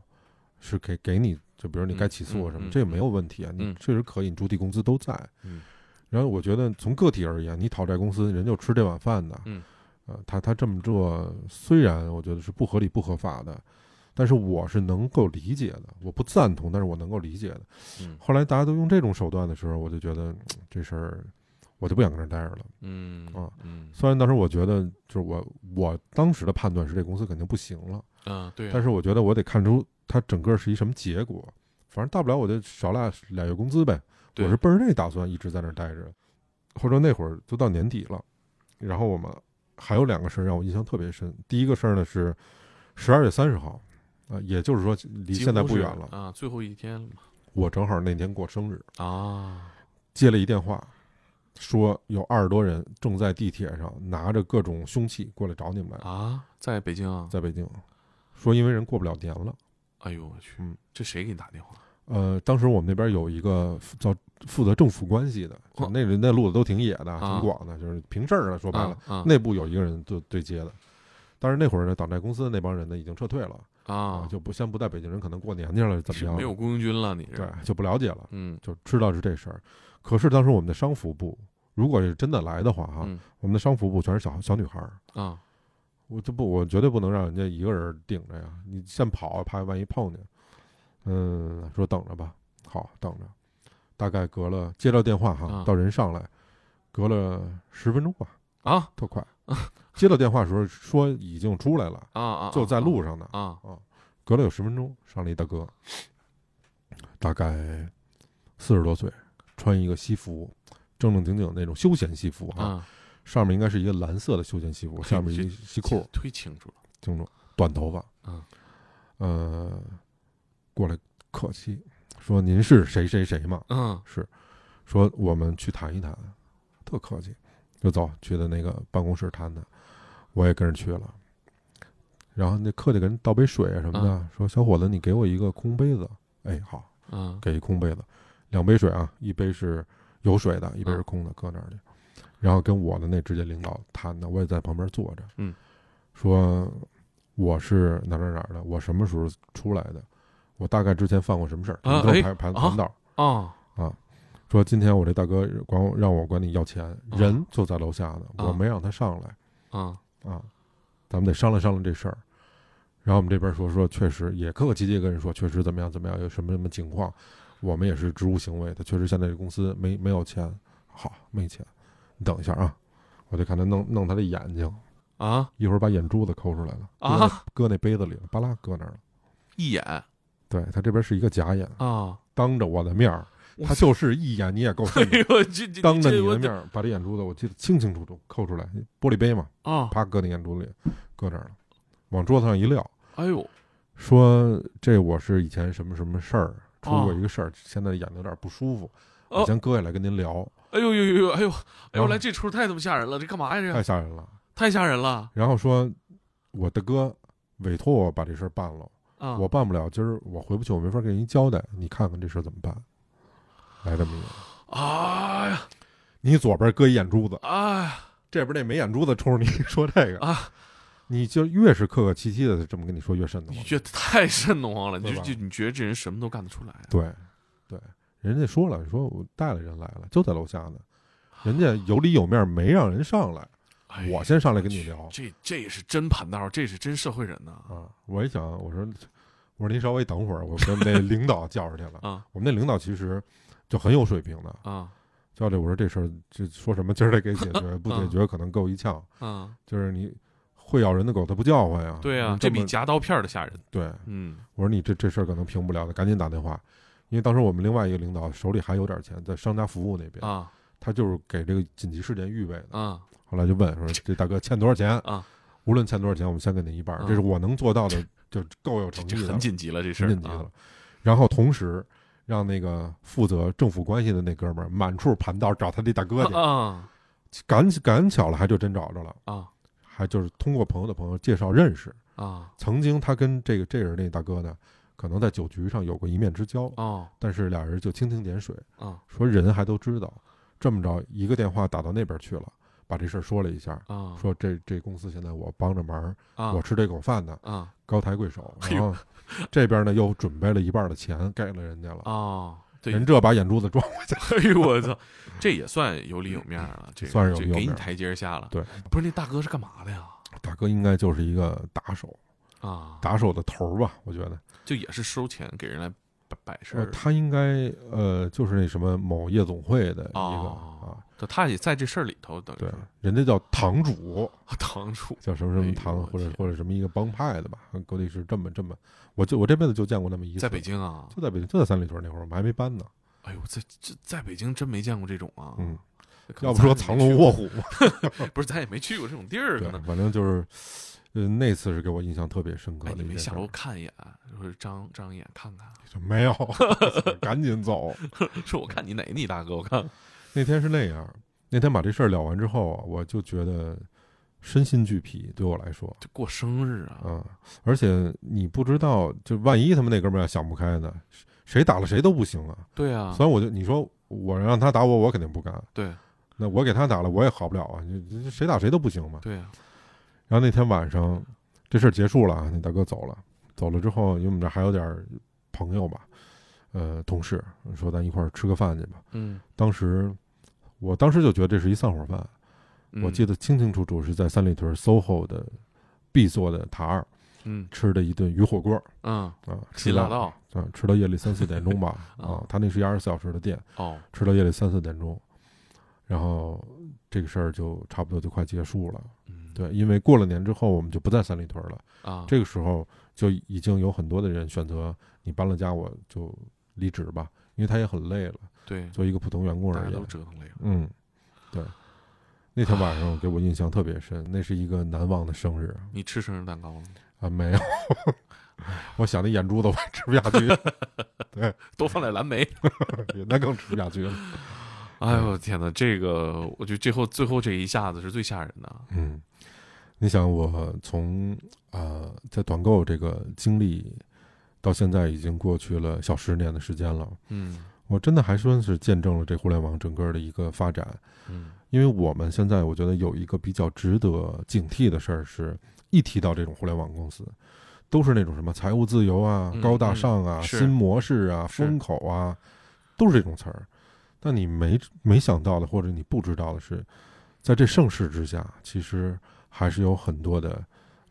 Speaker 2: 是给给你。就比如你该起诉什么，这也没有问题啊，你确实可以，你筑地工资都在。然后我觉得从个体而言，你讨债公司人就吃这碗饭的，呃，他他这么做虽然我觉得是不合理不合法的，但是我是能够理解的，我不赞同，但是我能够理解的。后来大家都用这种手段的时候，我就觉得这事儿我就不想跟这待着了。
Speaker 1: 嗯
Speaker 2: 啊，
Speaker 1: 嗯，
Speaker 2: 虽然当时我觉得就是我我当时的判断是这公司肯定不行了，
Speaker 1: 嗯，对，
Speaker 2: 但是我觉得我得看出。它整个是一什么结果？反正大不了我就少俩俩月工资呗。我是奔着这打算一直在那儿待着。或者那会儿都到年底了，然后我们还有两个事儿让我印象特别深。第一个事儿呢是十二月三十号，啊，也就是说离现在不远了
Speaker 1: 啊，最后一天了。
Speaker 2: 我正好那天过生日
Speaker 1: 啊，
Speaker 2: 接了一电话，说有二十多人正在地铁上拿着各种凶器过来找你们来
Speaker 1: 啊，在北京啊，
Speaker 2: 在北京，说因为人过不了年了。
Speaker 1: 哎呦我去！
Speaker 2: 嗯，
Speaker 1: 这谁给你打电话？
Speaker 2: 呃，当时我们那边有一个叫负责政府关系的，那人那路子都挺野的，挺广的，就是平事儿的。说白了，内部有一个人就对接的。但是那会儿呢，党债公司那帮人呢已经撤退了
Speaker 1: 啊，
Speaker 2: 就不先不在北京人，可能过年去了，怎么样？
Speaker 1: 没有雇佣军了，你
Speaker 2: 对就不了解了。
Speaker 1: 嗯，
Speaker 2: 就知道是这事儿。可是当时我们的商服部，如果是真的来的话，哈，我们的商服部全是小小女孩儿
Speaker 1: 啊。
Speaker 2: 我就不，我绝对不能让人家一个人顶着呀！你先跑，怕万一碰见。嗯，说等着吧，好等着。大概隔了接到电话哈，到人上来，隔了十分钟吧，
Speaker 1: 啊，
Speaker 2: 特快。接到电话的时候说已经出来了，
Speaker 1: 啊啊，
Speaker 2: 就在路上呢，
Speaker 1: 啊
Speaker 2: 啊，隔了有十分钟，上来一大哥，大概四十多岁，穿一个西服，正正经经那种休闲西服
Speaker 1: 啊。
Speaker 2: 上面应该是一个蓝色的休闲西服，下面一西裤，
Speaker 1: 忒清楚了，
Speaker 2: 清楚。短头发，
Speaker 1: 嗯，
Speaker 2: 呃，过来客气说：“您是谁谁谁吗？”
Speaker 1: 嗯，
Speaker 2: 是，说我们去谈一谈，特客气，就走去的那个办公室谈谈，我也跟着去了。然后那客气给人倒杯水啊什么的，说：“小伙子，你给我一个空杯子。”哎，好，
Speaker 1: 嗯，
Speaker 2: 给一空杯子，两杯水啊，一杯是有水的，一杯是空的，搁那儿去。然后跟我的那直接领导谈的，我也在旁边坐着。
Speaker 1: 嗯，
Speaker 2: 说我是哪哪哪的，我什么时候出来的，我大概之前犯过什么事儿，都排排盘道
Speaker 1: 啊
Speaker 2: 啊。说今天我这大哥管我让我管你要钱，人就在楼下呢，我没让他上来。
Speaker 1: 啊
Speaker 2: 啊，咱们得商量商量这事儿。然后我们这边说说，确实也客客气气跟人说，确实怎么样怎么样，有什么什么情况，我们也是职务行为他，确实现在这公司没没有钱，好没钱。你等一下啊，我就看他弄弄他的眼睛
Speaker 1: 啊，
Speaker 2: 一会儿把眼珠子抠出来了
Speaker 1: 啊，
Speaker 2: 搁那杯子里了，巴拉搁那儿了，
Speaker 1: 一眼，
Speaker 2: 对他这边是一个假眼
Speaker 1: 啊，
Speaker 2: 当着我的面儿，他就是一眼，你也够
Speaker 1: 哎呦，
Speaker 2: 当着你的面把这眼珠子，我记得清清楚楚扣出来，玻璃杯嘛
Speaker 1: 啊，
Speaker 2: 啪搁那眼珠里，搁这儿了，往桌子上一撂，
Speaker 1: 哎呦，
Speaker 2: 说这我是以前什么什么事儿出过一个事儿，现在眼睛有点不舒服，我先搁下来跟您聊。
Speaker 1: 哎呦呦呦呦！哎呦，哎呦，来这出太他妈吓人了！这干嘛呀？这
Speaker 2: 太吓人了，
Speaker 1: 太吓人了。
Speaker 2: 然后说，我的哥委托我把这事儿办了，
Speaker 1: 啊，
Speaker 2: 我办不了，今儿我回不去，我没法给您交代，你看看这事儿怎么办？来这么一个，
Speaker 1: 哎呀，
Speaker 2: 你左边搁一眼珠子，
Speaker 1: 哎
Speaker 2: 这边那没眼珠子冲着你。说这个，
Speaker 1: 啊，
Speaker 2: 你就越是客客气气的这么跟你说，越瘆得慌。
Speaker 1: 你觉得太瘆得慌了，你就就你觉得这人什么都干得出来，
Speaker 2: 对，对，人家说了，说我带了人来了，就在楼下呢，人家有里有面，没让人上来，
Speaker 1: 哎
Speaker 2: 我先上来跟你聊。
Speaker 1: 这这也是真盘道，这是真社会人呐。
Speaker 2: 啊。我一想，我说，我说您稍微等会儿，我跟那领导叫上去了。
Speaker 1: 啊。
Speaker 2: 我们那领导其实就很有水平的，
Speaker 1: 啊
Speaker 2: 教练我说这事儿这说什么今儿得给解决，不解决可能够一呛。
Speaker 1: 啊！
Speaker 2: 就是你会咬人的狗它不叫唤呀。
Speaker 1: 对呀、这比夹刀片儿的吓人。
Speaker 2: 对。
Speaker 1: 嗯
Speaker 2: 我说你这这事儿可能平不了的，赶紧打电话，因为当时我们另外一个领导手里还有点钱，在商家服务那边，
Speaker 1: 啊
Speaker 2: 他就是给这个紧急事件预备的。
Speaker 1: 啊
Speaker 2: 后来就问说 这大哥欠多少钱
Speaker 1: 啊？
Speaker 2: 无论欠多少钱，我们先给您一半，
Speaker 1: 啊
Speaker 2: 这是我能做到的，就够有诚意的了，
Speaker 1: 很紧急了，这事儿
Speaker 2: 紧急的了。然后同时让那个负责政府关系的那哥们儿满处盘道找他那大哥去，
Speaker 1: 啊
Speaker 2: 赶赶巧了还就真找着了，
Speaker 1: 啊。
Speaker 2: 还就是通过朋友的朋友介绍认识，
Speaker 1: 啊。
Speaker 2: 曾经他跟这个这人那大哥呢，可能在酒局上有过一面之交，
Speaker 1: 啊
Speaker 2: 但是俩人就蜻蜓点水，
Speaker 1: 啊
Speaker 2: 说人还都知道，这么着一个电话打到那边去了，把这事儿说了一下，
Speaker 1: 啊
Speaker 2: 说这这公司现在我帮着忙，
Speaker 1: 啊
Speaker 2: 我吃这口饭呢，
Speaker 1: 啊
Speaker 2: 高抬贵手，然后这边呢又准备了一半的钱给了人家了，
Speaker 1: 啊！对，
Speaker 2: 人这把眼珠子装回去，
Speaker 1: 哎呦我操，这也算有里有面儿了，这个
Speaker 2: 算是有
Speaker 1: 给你台阶下了。
Speaker 2: 对，
Speaker 1: 不是那大哥是干嘛的呀？
Speaker 2: 大哥应该就是一个打手，
Speaker 1: 啊，
Speaker 2: 打手的头吧，我觉得，
Speaker 1: 就也是收钱给人来摆摆事
Speaker 2: 呃，他应该呃就是那什么某夜总会的一个
Speaker 1: 哦
Speaker 2: 啊，
Speaker 1: 就他也在这事儿里头，等于
Speaker 2: 对
Speaker 1: 是，
Speaker 2: 人家叫堂主，
Speaker 1: 堂主
Speaker 2: 叫什么什么堂，或者或者什么一个帮派的吧，估计是这么这么，我就我这辈子就见过那么一次，
Speaker 1: 在北，京啊。
Speaker 2: 就在北京，就在三里屯那会儿，我们还没搬呢，
Speaker 1: 哎呦，在这在北京真没见过这种啊。
Speaker 2: 嗯，要不说藏龙卧虎
Speaker 1: 不是咱也没去过这种地儿，
Speaker 2: 反正就是，呃，那次是给我印象特别深刻。
Speaker 1: 你没下楼看一眼，或者张张眼看看，
Speaker 2: 没有，赶紧走。
Speaker 1: 说我看你哪你大哥，我看
Speaker 2: 那天是那样，那天把这事儿聊完之后啊，我就觉得身心俱疲，对我来说，
Speaker 1: 就过生日啊，
Speaker 2: 嗯，而且你不知道，就万一他们那哥们儿要想不开呢，谁打了谁都不行啊。
Speaker 1: 对啊，
Speaker 2: 所以我就你说我让他打我，我肯定不干。
Speaker 1: 对
Speaker 2: 那我给他打了，我也好不了啊，谁打谁都不行嘛。
Speaker 1: 对啊，
Speaker 2: 然后那天晚上这事儿结束了啊，那大哥走了，走了之后，因为我们这还有点朋友吧，呃，同事说咱一块儿吃个饭去吧。
Speaker 1: 嗯，
Speaker 2: 当时我当时就觉得这是一散伙饭，我记
Speaker 1: 得，
Speaker 2: 清清楚楚，是在三里屯 SOHO 的 B 座的塔二
Speaker 1: 嗯
Speaker 2: 吃的一顿鱼火锅
Speaker 1: 嗯，
Speaker 2: 啊，吃到啊，吃到夜里三四点钟吧
Speaker 1: 啊
Speaker 2: 啊，他那是一二十四小时的店，
Speaker 1: 哦，
Speaker 2: 吃到夜里三四点钟，然后这个事儿就差不多就快结束了。
Speaker 1: 嗯，
Speaker 2: 对，因为过了年之后，我们就不在三里屯了。
Speaker 1: 啊，
Speaker 2: 这个时候就已经有很多的人选择你搬了家，我就离职吧，因为他也很累了，
Speaker 1: 对，
Speaker 2: 作为一个普通员工而言。
Speaker 1: 折腾累了，
Speaker 2: 嗯，对。那天晚上给我印象特别深，那是一个难忘的生日
Speaker 1: 你吃生日蛋糕了吗？
Speaker 2: 啊！没有，我想那眼珠子我也吃不下去，对
Speaker 1: 多放点蓝莓。
Speaker 2: 那更吃不下去了。
Speaker 1: 哎呦天哪，这个我觉得最后最后这一下子是最吓人的。
Speaker 2: 嗯，你想我从呃在团购这个经历到现在已经过去了小十年的时间了，
Speaker 1: 嗯
Speaker 2: 我真的还算是见证了这互联网整个的一个发展。
Speaker 1: 嗯
Speaker 2: 因为我们现在我觉得有一个比较值得警惕的事儿是，一提到这种互联网公司，都是那种什么财务自由啊、
Speaker 1: 嗯
Speaker 2: 高大上啊、
Speaker 1: 嗯
Speaker 2: 新模式啊、风口啊，都是这种词儿。但你没没想到的，或者你不知道的是，在这盛世之下，其实还是有很多的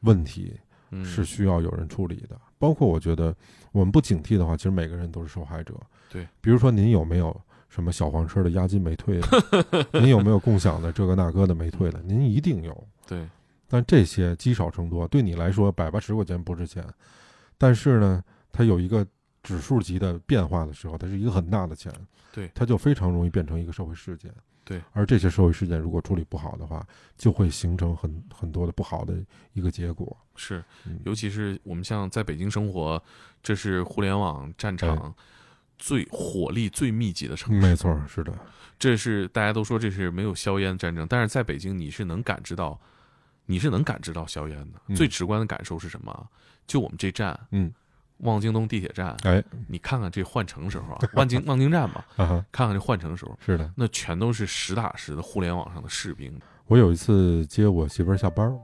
Speaker 2: 问题
Speaker 1: 嗯，
Speaker 2: 是需要有人处理的。包括我觉得，我们不警惕的话，其实每个人都是受害者。
Speaker 1: 对，
Speaker 2: 比如说您有没有什么小黄车的押金没退的？您有没有共享的这个那个的没退的？您一定有。
Speaker 1: 对，
Speaker 2: 但这些积少成多，对你来说百八十块钱不值钱，但是呢，它有一个指数级的变化的时候，它是一个很大的钱，
Speaker 1: 对
Speaker 2: 它就非常容易变成一个社会事件。
Speaker 1: 对，
Speaker 2: 而这些社会事件如果处理不好的话，就会形成很很多的不好的一个结果。
Speaker 1: 是
Speaker 2: 嗯，
Speaker 1: 尤其是我们像在北京生活，这是互联网战场最火力最密集的城市。
Speaker 2: 没错，是的，
Speaker 1: 这是大家都说这是没有硝烟战争，但是在北京你是能感知到，你是能感知到硝烟的。
Speaker 2: 嗯
Speaker 1: 最直观的感受是什么？就我们这站，
Speaker 2: 嗯，
Speaker 1: 望京东地铁站，
Speaker 2: 哎，
Speaker 1: 你看看这换乘时候啊，望京 望京站吧，
Speaker 2: 啊，
Speaker 1: 看看这换乘时候，
Speaker 2: 是的。
Speaker 1: 那全都是实打实的互联网上的士兵。
Speaker 2: 我有一次接我媳妇儿下班儿，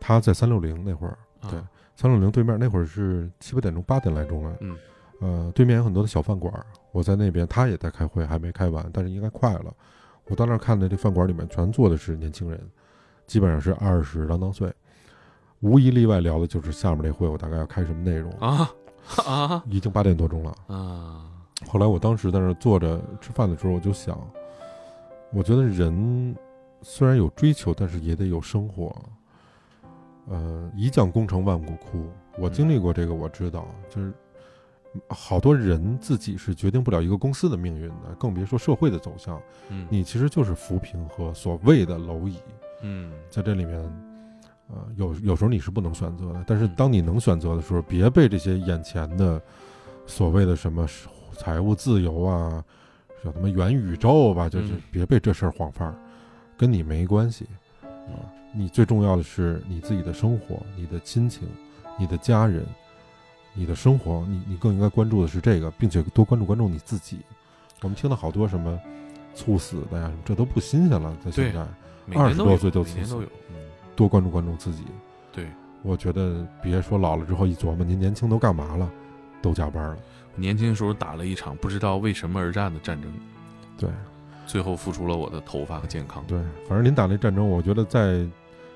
Speaker 2: 她在三六零那会儿，
Speaker 1: 啊
Speaker 2: 对三六零对面那会儿是七八点钟、八点来钟了，
Speaker 1: 嗯，
Speaker 2: 呃，对面有很多的小饭馆儿，我在那边，他也在开会，还没开完，但是应该快了。我到那儿看的这饭馆里面全坐的是年轻人，基本上是二十郎当岁，无一例外聊的就是下面这会我大概要开什么内容。
Speaker 1: 啊 啊
Speaker 2: 已经八点多钟了，
Speaker 1: 啊！
Speaker 2: 后来我当时在那儿坐着吃饭的时候，我就想，我觉得人虽然有追求，但是也得有生活。呃，一将功成万骨枯，我经历过这个，我知道，就是好多人自己是决定不了一个公司的命运的，更别说社会的走向。
Speaker 1: 嗯。
Speaker 2: 你其实就是浮萍和所谓的蝼蚁，
Speaker 1: 嗯。
Speaker 2: 在这里面，呃，有有时候你是不能选择的，但是
Speaker 1: 嗯
Speaker 2: 当你能选择的时候，别被这些眼前的所谓的什么财务自由啊，叫什么元宇宙吧，就是
Speaker 1: 嗯
Speaker 2: 别被这事儿晃范儿，跟你没关系。啊。你最重要的是你自己的生活、你的亲情、你的家人、你的生活，你你更应该关注的是这个，并且多关注关注你自己。我们听到好多什么猝死的呀，什么这都不新鲜了，在现在。20
Speaker 1: 每年都有
Speaker 2: 多岁就死多关注关注自己。
Speaker 1: 对，
Speaker 2: 我觉得别说老了之后一琢磨，您年轻都干嘛了，都加班了。
Speaker 1: 年轻时候打了一场不知道为什么而战的战争，
Speaker 2: 对
Speaker 1: 最后付出了我的头发和健康。
Speaker 2: 对，反正您打那战争，我觉得再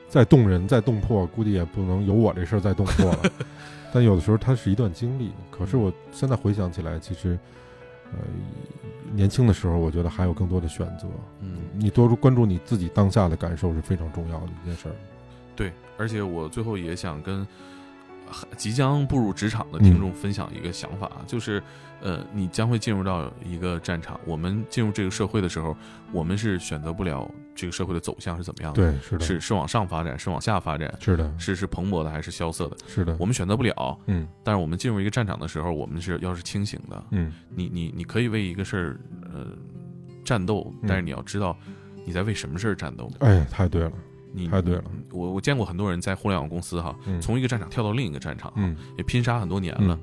Speaker 2: 再动人、再动魄，估计也不能有我这事儿再动魄了。但有的时候它是一段经历。可是我现在回想起来，其实，呃，年轻的时候，我觉得还有更多的选择。
Speaker 1: 嗯，
Speaker 2: 你多关注你自己当下的感受是非常重要的一件事儿。
Speaker 1: 对，而且我最后也想跟呃即将步入职场的听
Speaker 2: 嗯
Speaker 1: 众分享一个想法，就是，呃，你将会进入到一个战场。我们进入这个社会的时候，我们是选择不了这个社会的走向是怎么样的，
Speaker 2: 对，是的，
Speaker 1: 是是往上发展，是往下发展，
Speaker 2: 是的，
Speaker 1: 是是蓬勃的还是萧瑟的，
Speaker 2: 是的。
Speaker 1: 我们选择不了。
Speaker 2: 嗯
Speaker 1: 但是我们进入一个战场的时候，我们是要是清醒的。
Speaker 2: 嗯
Speaker 1: 你你你可以为一个事儿呃战斗，但是
Speaker 2: 嗯
Speaker 1: 你要知道你在为什么事儿战斗。
Speaker 2: 哎，太对了，
Speaker 1: 你
Speaker 2: 太对了。
Speaker 1: 我我见过很多人在互联网公司哈，
Speaker 2: 嗯
Speaker 1: 从一个战场跳到另一个战场，
Speaker 2: 嗯
Speaker 1: 也拼杀很多年
Speaker 2: 嗯
Speaker 1: 了。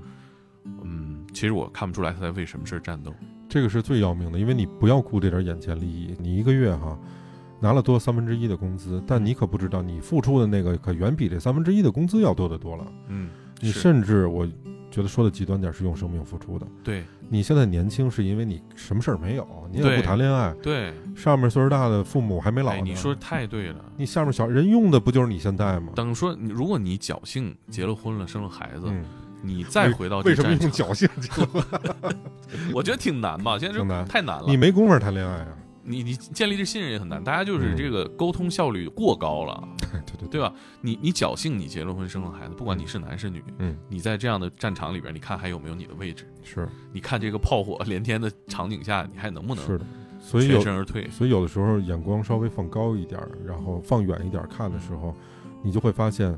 Speaker 1: 嗯，其实我看不出来他在为什么事战斗。
Speaker 2: 这个是最要命的，因为你不要顾这点眼前利益，你一个月哈拿了多三分之一的工资，但你可不知道你付出的那个可远比这三分之一的工资要多得多了。
Speaker 1: 嗯，
Speaker 2: 你甚至我觉得说的极端点，是用生命付出的。
Speaker 1: 对
Speaker 2: 你现在年轻是因为你什么事儿没有，你也不谈恋爱，
Speaker 1: 对，
Speaker 2: 上面岁数大的父母还没老
Speaker 1: 哎，
Speaker 2: 呢。
Speaker 1: 你说太对了。
Speaker 2: 你下面小人用的不就是你现在吗？
Speaker 1: 等说你，如果你侥幸结了婚了，生了孩子，
Speaker 2: 嗯，
Speaker 1: 你再回到
Speaker 2: 为什么，用侥幸结婚？
Speaker 1: 我觉得挺难吧？现在太难了。
Speaker 2: 你没工夫谈恋爱啊？
Speaker 1: 你你建立这信任也很难，大家就是
Speaker 2: 嗯
Speaker 1: 这个沟通效率过高了，
Speaker 2: 对对
Speaker 1: 对吧？你你侥幸你结了婚生了孩子，不管你是男是女，
Speaker 2: 嗯，
Speaker 1: 你在这样的战场里边，你看还有没有你的位置？
Speaker 2: 是
Speaker 1: 你看这个炮火连天的场景下，你还能不能
Speaker 2: 是的，所以
Speaker 1: 全身而退？
Speaker 2: 所以有的时候眼光稍微放高一点，然后放远一点看的时候，你就会发现，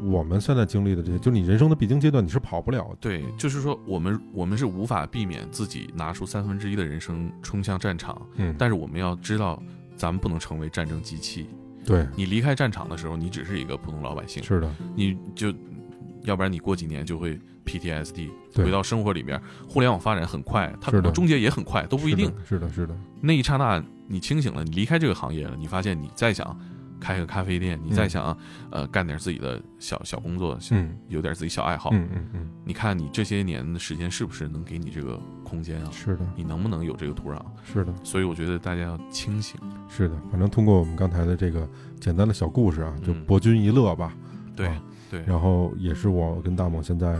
Speaker 2: 我们现在经历的这些，就你人生的必经阶段，你是跑不了的。
Speaker 1: 对，就是说我们我们是无法避免自己拿出三分之一的人生冲向战场，
Speaker 2: 嗯，
Speaker 1: 但是我们要知道，咱们不能成为战争机器。
Speaker 2: 对，
Speaker 1: 你离开战场的时候，你只是一个普通老百姓，
Speaker 2: 是的，
Speaker 1: 你就要不然你过几年就会 PTSD，回到生活里面。互联网发展很快，它
Speaker 2: 是的
Speaker 1: 终结也很快，都不一定。
Speaker 2: 是的，是的，是的，
Speaker 1: 那一刹那，你清醒了，你离开这个行业了，你发现你再想开个咖啡店，你再想、呃干点自己的小小工作，
Speaker 2: 嗯
Speaker 1: 有点自己小爱好，
Speaker 2: 嗯嗯嗯，
Speaker 1: 你看你这些年的时间是不是能给你这个空间啊？
Speaker 2: 是的，
Speaker 1: 你能不能有这个土壤？
Speaker 2: 是的，
Speaker 1: 所以我觉得大家要清醒。
Speaker 2: 是的。反正通过我们刚才的这个简单的小故事啊，就
Speaker 1: 嗯
Speaker 2: 博君一乐吧。
Speaker 1: 对、
Speaker 2: 啊
Speaker 1: 对，
Speaker 2: 然后也是我跟大猛现在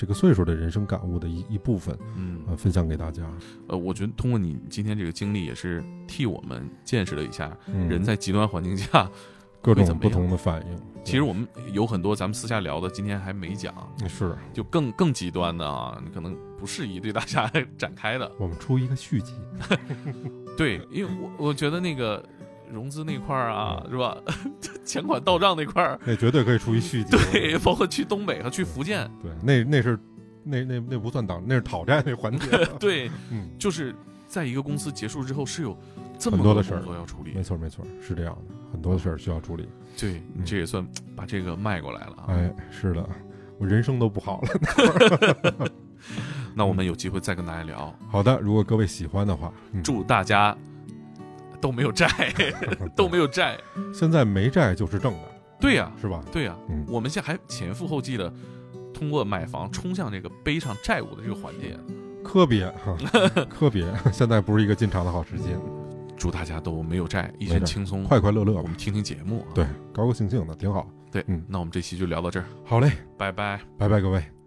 Speaker 2: 这个岁数的人生感悟的一一部分，
Speaker 1: 嗯
Speaker 2: 呃，分享给大家。
Speaker 1: 呃，我觉得通过你今天这个经历，也是替我们见识了一下
Speaker 2: 嗯，
Speaker 1: 人在极端环境下，
Speaker 2: 各种不同的反应。
Speaker 1: 其实我们有很多咱们私下聊的，今天还没讲，
Speaker 2: 是
Speaker 1: 就更更极端的啊，你可能不适宜对大家 展开的。
Speaker 2: 我们出一个续集。
Speaker 1: 对，因为我我觉得那个融资那块儿啊，是吧？钱款到账那块儿，
Speaker 2: 那绝对可以出一续集。
Speaker 1: 对，包括去东北和去福建，
Speaker 2: 对，那那是那那那不算党，那是讨债那环节。
Speaker 1: 对，
Speaker 2: 嗯，
Speaker 1: 就是在一个公司结束之后是有这么
Speaker 2: 多的事儿
Speaker 1: 工作要处理
Speaker 2: 没，错没错，是这样的，很多的事儿需要处理。
Speaker 1: 对你这也算把这个迈过来了啊。
Speaker 2: 哎，是的，我人生都不好了。
Speaker 1: 那我们有机会再跟大家聊。
Speaker 2: 好的，如果各位喜欢的话，嗯、
Speaker 1: 祝大家都没有债，都没有债。
Speaker 2: 现在没债就是正的，
Speaker 1: 对呀、
Speaker 2: 是吧？
Speaker 1: 对呀、
Speaker 2: 嗯
Speaker 1: 我们现在还前赴后继的通过买房冲向这个背上债务的这个环节。
Speaker 2: 科别哈，科别，现在不是一个进场的好时机，
Speaker 1: 祝大家都没有债，一身轻松，
Speaker 2: 快快乐乐
Speaker 1: 我们。听听节目。
Speaker 2: 对，高高兴兴的挺好。
Speaker 1: 对，
Speaker 2: 嗯
Speaker 1: 那我们这期就聊到这儿，
Speaker 2: 好嘞，
Speaker 1: 拜拜。
Speaker 2: 拜拜各位。